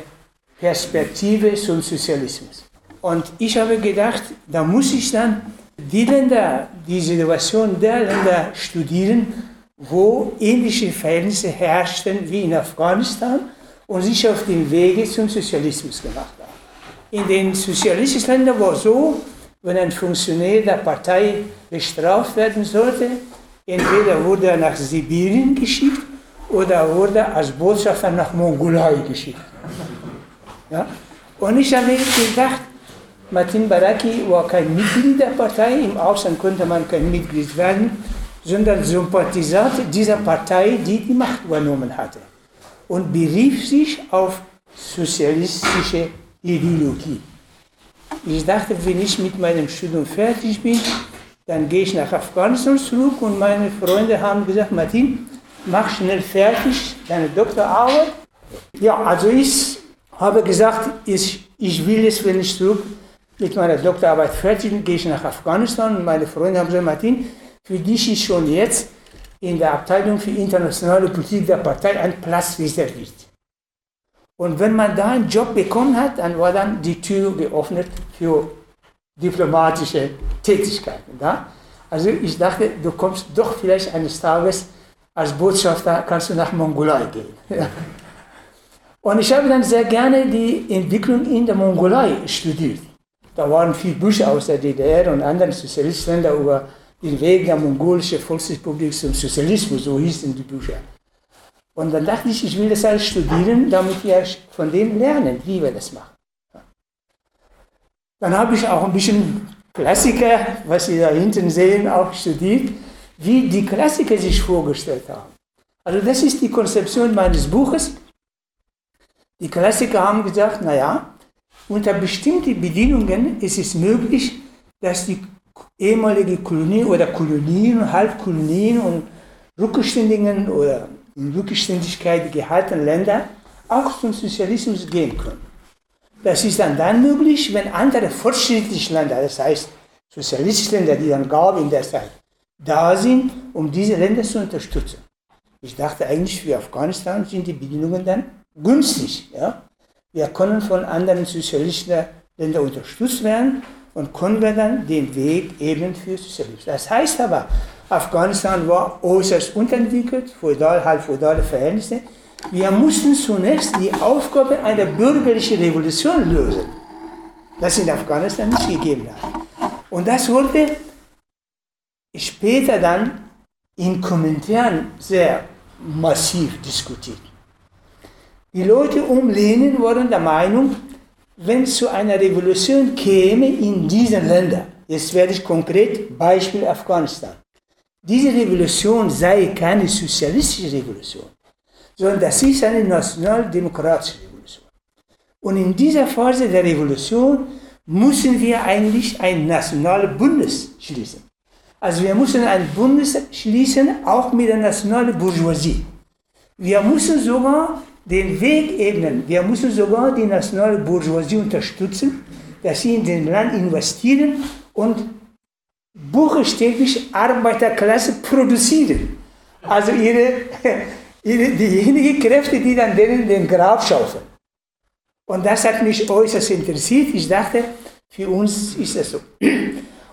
Perspektive zum Sozialismus. Und ich habe gedacht, da muss ich dann die Länder, die Situation der Länder studieren, wo ähnliche Verhältnisse herrschten wie in Afghanistan und sich auf den Wege zum Sozialismus gemacht haben. In den sozialistischen Ländern war es so, wenn ein Funktionär der Partei bestraft werden sollte, Entweder wurde er nach Sibirien geschickt oder wurde als Botschafter nach Mongolei geschickt. Ja? Und ich habe gedacht, Martin Baraki war kein Mitglied der Partei, im Ausland konnte man kein Mitglied werden, sondern Sympathisant dieser Partei, die die Macht übernommen hatte. Und berief sich auf sozialistische Ideologie. Ich dachte, wenn ich mit meinem Studium fertig bin, dann gehe ich nach Afghanistan zurück und meine Freunde haben gesagt, Martin, mach schnell fertig deine Doktorarbeit. Ja, also ich habe gesagt, ich, ich will es, wenn ich zurück mit meiner Doktorarbeit fertig bin, gehe ich nach Afghanistan und meine Freunde haben gesagt, Martin, für dich ist schon jetzt in der Abteilung für internationale Politik der Partei ein Platz reserviert. Und wenn man da einen Job bekommen hat, dann war dann die Tür geöffnet für diplomatische Tätigkeiten. Da? Also ich dachte, du kommst doch vielleicht eines Tages als Botschafter, kannst du nach Mongolei gehen. Und ich habe dann sehr gerne die Entwicklung in der Mongolei studiert. Da waren viele Bücher aus der DDR und anderen Sozialistländern über den Weg der mongolischen Volksrepublik zum Sozialismus, so hießen die Bücher. Und dann dachte ich, ich will das alles studieren, damit wir von dem lernen, wie wir das machen. Dann habe ich auch ein bisschen Klassiker, was Sie da hinten sehen, auch studiert, wie die Klassiker sich vorgestellt haben. Also das ist die Konzeption meines Buches. Die Klassiker haben gesagt, naja, unter bestimmten Bedingungen ist es möglich, dass die ehemalige Kolonien oder Kolonien, Halbkolonien und rückständigen oder in Rückständigkeit gehaltenen Länder auch zum Sozialismus gehen können. Das ist dann dann möglich, wenn andere fortschrittliche Länder, das heißt sozialistische Länder, die dann gab in der Zeit, da sind, um diese Länder zu unterstützen. Ich dachte eigentlich, für Afghanistan sind die Bedingungen dann günstig. Ja? Wir können von anderen sozialistischen Ländern unterstützt werden und können wir dann den Weg eben für Sozialismus. Das heißt aber, Afghanistan war äußerst unterentwickelt, feudal, halbfeudale Verhältnisse. Wir mussten zunächst die Aufgabe einer bürgerlichen Revolution lösen, das in Afghanistan nicht gegeben hat. Und das wurde später dann in Kommentaren sehr massiv diskutiert. Die Leute um Lenin waren der Meinung, wenn es zu einer Revolution käme in diesen Ländern, jetzt werde ich konkret Beispiel Afghanistan, diese Revolution sei keine sozialistische Revolution, sondern das ist eine nationaldemokratische Revolution. Und in dieser Phase der Revolution müssen wir eigentlich ein nationales Bundes schließen. Also wir müssen ein Bundes schließen, auch mit der nationalen Bourgeoisie. Wir müssen sogar den Weg ebnen. Wir müssen sogar die nationale Bourgeoisie unterstützen, dass sie in den Land investieren und buchstäblich Arbeiterklasse produzieren. Also ihre, ihre, diejenigen Kräfte, die dann denen den Grab schaufeln. Und das hat mich äußerst interessiert. Ich dachte, für uns ist das so.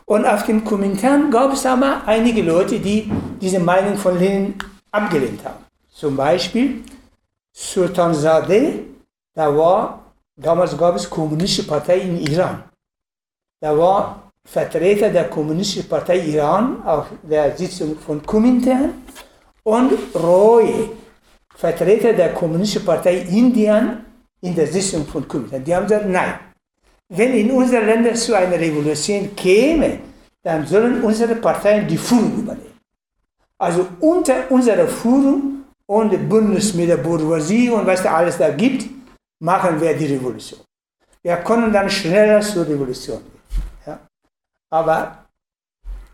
Und auf dem Kommentar gab es aber einige Leute, die diese Meinung von Lenin abgelehnt haben. Zum Beispiel Sultanzadeh, da war, damals gab es kommunistische Partei in Iran. Da war Vertreter der Kommunistischen Partei Iran auf der Sitzung von Kuomintern und Roy, Vertreter der Kommunistischen Partei Indien in der Sitzung von Kuomintern. Die haben gesagt, nein, wenn in unseren Ländern zu einer Revolution käme, dann sollen unsere Parteien die Führung übernehmen. Also unter unserer Führung und Bündnis mit der Bourgeoisie und was da alles da gibt, machen wir die Revolution. Wir können dann schneller zur Revolution gehen. Aber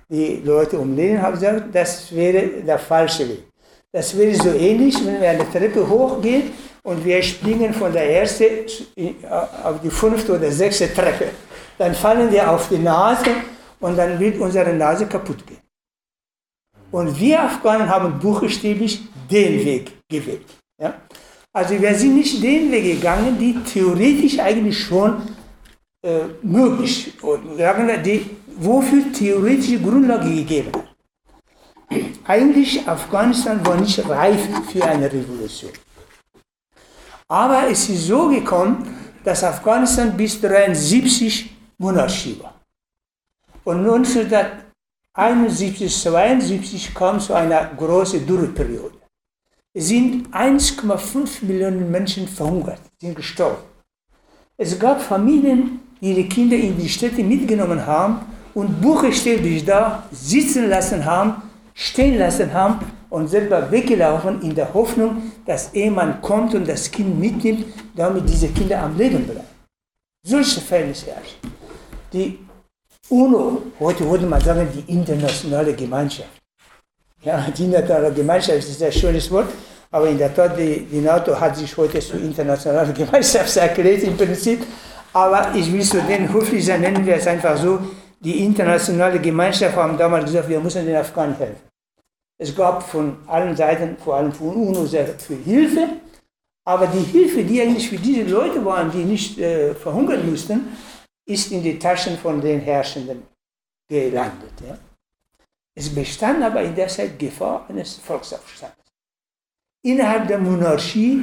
die Leute um Lenin haben gesagt, das wäre der falsche Weg. Das wäre so ähnlich, wenn wir eine Treppe hochgehen und wir springen von der ersten auf die fünfte oder sechste Treppe. Dann fallen wir auf die Nase und dann wird unsere Nase kaputt gehen. Und wir Afghanen haben buchstäblich den Weg gewählt. Ja? Also wir sind nicht den Weg gegangen, die theoretisch eigentlich schon äh, möglich, und die wofür theoretische Grundlage gegeben. Eigentlich Afghanistan war nicht reif für eine Revolution. Aber es ist so gekommen, dass Afghanistan bis 1973 Monarchie war. Und 71, 72 kam zu einer großen Dürreperiode. Es sind 1,5 Millionen Menschen verhungert, sind gestorben. Es gab Familien, die ihre Kinder in die Städte mitgenommen haben und buchstäblich da sitzen lassen haben, stehen lassen haben und selber weggelaufen in der Hoffnung, dass Ehemann kommt und das Kind mitnimmt, damit diese Kinder am Leben bleiben. Solche Verhältnisse herrschen. Die UNO, heute würde man sagen, die internationale Gemeinschaft. Ja, die internationale Gemeinschaft ist ein schönes Wort, aber in der Tat, die, die NATO hat sich heute zur internationalen Gemeinschaft erklärt im Prinzip. Aber ich will zu höflich sein, nennen wir es einfach so, die internationale Gemeinschaft haben damals gesagt, wir müssen den Afghanen helfen. Es gab von allen Seiten, vor allem von UNO, sehr viel Hilfe. Aber die Hilfe, die eigentlich für diese Leute waren, die nicht äh, verhungern mussten, ist in die Taschen von den Herrschenden gelandet. Ja. Es bestand aber in der Zeit Gefahr eines Volksaufstands. Innerhalb der Monarchie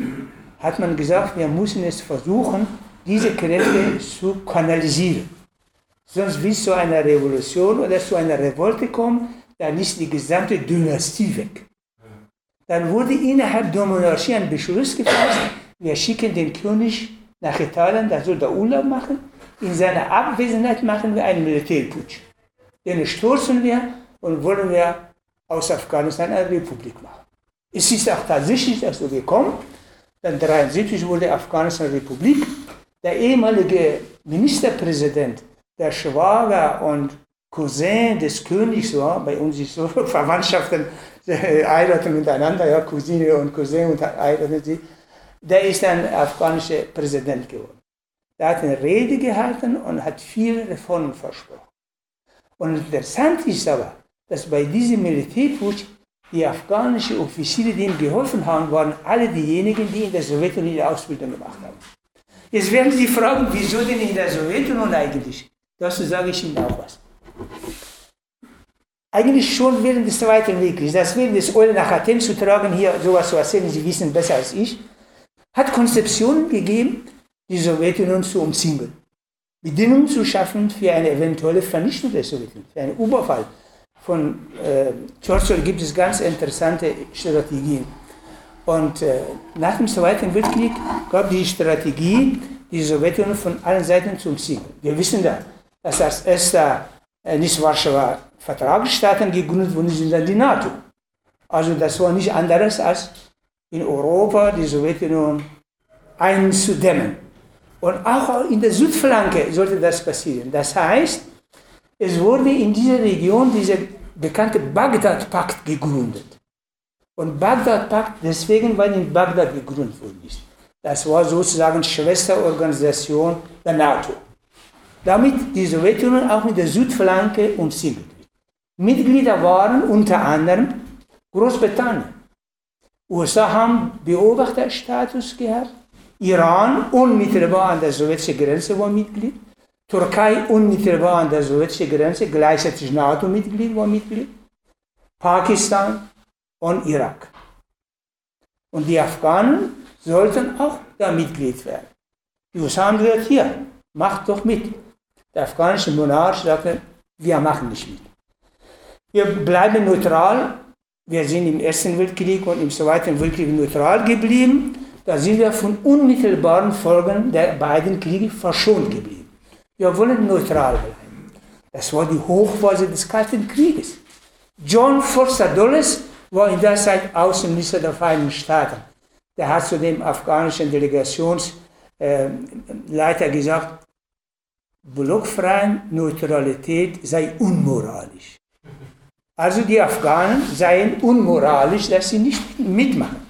hat man gesagt, wir müssen es versuchen, diese Kräfte zu kanalisieren. Sonst wird zu einer Revolution oder zu einer Revolte kommen, dann ist die gesamte Dynastie weg. Dann wurde innerhalb der Monarchie ein Beschluss gefasst, wir schicken den König nach Italien, da soll der Urlaub machen. In seiner Abwesenheit machen wir einen Militärputsch. Den stoßen wir und wollen wir aus Afghanistan eine Republik machen. Es ist auch tatsächlich so gekommen. Dann 1973 wurde Afghanistan Republik. Der ehemalige Ministerpräsident der Schwager und Cousin des Königs war, bei uns ist so Verwandtschaften äh, heiraten miteinander, ja, Cousine und Cousin und heiraten sie, der ist ein afghanischer Präsident geworden. Der hat eine Rede gehalten und hat viele Reformen versprochen. Und interessant ist aber, dass bei diesem Militärputsch die afghanischen Offiziere, die ihm geholfen haben, waren alle diejenigen, die in der Sowjetunion Ausbildung gemacht haben. Jetzt werden Sie fragen, wieso denn in der Sowjetunion eigentlich? Dazu sage ich Ihnen auch was. Eigentlich schon während des Zweiten Weltkriegs, das während des Eule nach Athen zu tragen, hier sowas zu erzählen, Sie wissen besser als ich, hat Konzeptionen gegeben, die Sowjetunion zu umzingeln. Bedingungen zu schaffen für eine eventuelle Vernichtung der Sowjetunion, für einen Überfall. Von äh, Churchill gibt es ganz interessante Strategien. Und äh, nach dem Zweiten Weltkrieg gab die Strategie, die Sowjetunion von allen Seiten zu umzingeln. Wir wissen da, dass als erster äh, nicht Warschauer Vertragsstaaten gegründet wurden, sind dann die NATO. Also das war nicht anderes als in Europa die Sowjetunion einzudämmen. Und auch in der Südflanke sollte das passieren. Das heißt, es wurde in dieser Region dieser bekannte Bagdad-Pakt gegründet. Und Bagdad-Pakt, deswegen, weil in Bagdad gegründet worden ist. Das war sozusagen Schwesterorganisation der NATO damit die Sowjetunion auch mit der Südflanke umzingelt wird. Mitglieder waren unter anderem Großbritannien. USA haben Beobachterstatus gehabt. Iran unmittelbar an der sowjetischen Grenze war Mitglied. Türkei unmittelbar an der sowjetischen Grenze, gleichzeitig NATO-Mitglied war Mitglied. Pakistan und Irak. Und die Afghanen sollten auch da Mitglied werden. Die USA haben gesagt, hier, macht doch mit. Der afghanische Monarch sagte, wir machen nicht mit. Wir bleiben neutral. Wir sind im Ersten Weltkrieg und im Zweiten Weltkrieg neutral geblieben. Da sind wir von unmittelbaren Folgen der beiden Kriege verschont geblieben. Wir wollen neutral bleiben. Das war die Hochphase des Kalten Krieges. John Foster Dulles war in der Zeit Außenminister der Vereinigten Staaten. Der hat zu dem afghanischen Delegationsleiter äh, gesagt, blockfreie Neutralität sei unmoralisch. Also die Afghanen seien unmoralisch, dass sie nicht mitmachen.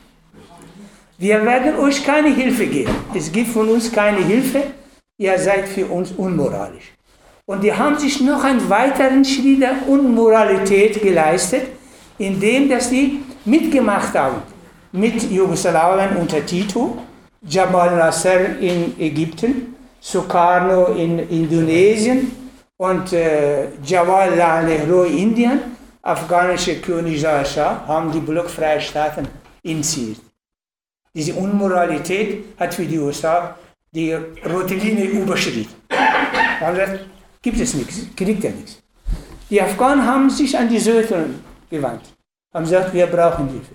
Wir werden euch keine Hilfe geben. Es gibt von uns keine Hilfe. Ihr seid für uns unmoralisch. Und die haben sich noch einen weiteren Schritt der Unmoralität geleistet, indem dass sie mitgemacht haben mit Jugoslawien unter Tito, Jamal Nasser in Ägypten, Sukarno in Indonesien und äh, Jawaharlal Nehru in Indien, afghanische König Shah haben die Blockfreistaaten initiiert. Diese Unmoralität hat für die USA die rote Linie überschritten. Haben gesagt, gibt es nichts, kriegt er nichts. Die Afghanen haben sich an die Sowjetunion gewandt, haben gesagt, wir brauchen Hilfe.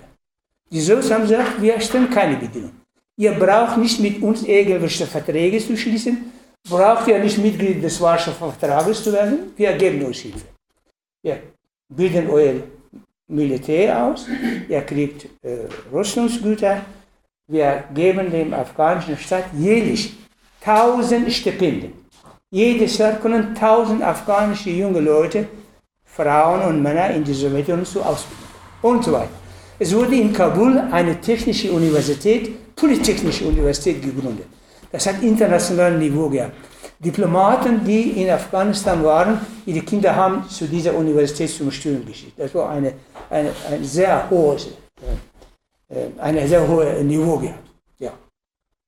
Die Sowjets haben gesagt, wir stellen keine Bedingungen. Ihr braucht nicht mit uns irgendwelche Verträge zu schließen, braucht ihr nicht Mitglied des Warschauer Vertrages zu werden, wir geben euch Hilfe. Wir bilden euer Militär aus, ihr kriegt äh, Rüstungsgüter, wir geben dem afghanischen Staat jährlich 1000 Stipendien. Jedes Jahr können 1000 afghanische junge Leute, Frauen und Männer in die Sowjetunion zu ausbilden und so weiter. Es wurde in Kabul eine technische Universität, Polytechnische Universität gegründet. Das hat internationales Niveau gehabt. Diplomaten, die in Afghanistan waren, ihre Kinder haben zu dieser Universität zum Studium geschickt. Das war eine, eine, ein sehr hohes, äh, ein sehr hohes Niveau gehabt. Ja.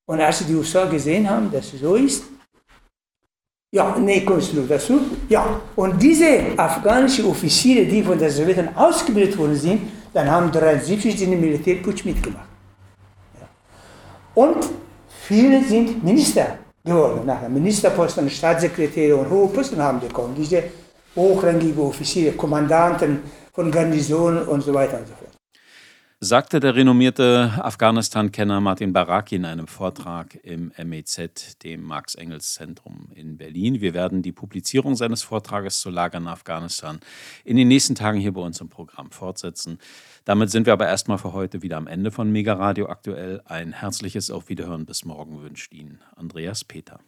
Und als die USA gesehen haben, dass es so ist, ja, nee, kommst du dazu? Ja, und diese afghanischen Offiziere, die von der Sowjetunion ausgebildet worden sind, dann haben 1973 den Militärputsch mitgemacht. Ja. Und viele sind Minister geworden. Nachher Ministerposten, Staatssekretäre und hohe Posten haben bekommen. Diese hochrangige Offiziere, Kommandanten von Garnisonen und so weiter und so fort sagte der renommierte Afghanistan-Kenner Martin Baraki in einem Vortrag im MEZ, dem Marx-Engels-Zentrum in Berlin. Wir werden die Publizierung seines Vortrages zur Lage in Afghanistan in den nächsten Tagen hier bei uns im Programm fortsetzen. Damit sind wir aber erstmal für heute wieder am Ende von Mega Radio aktuell. Ein herzliches Auf Wiederhören bis morgen wünscht Ihnen Andreas Peter.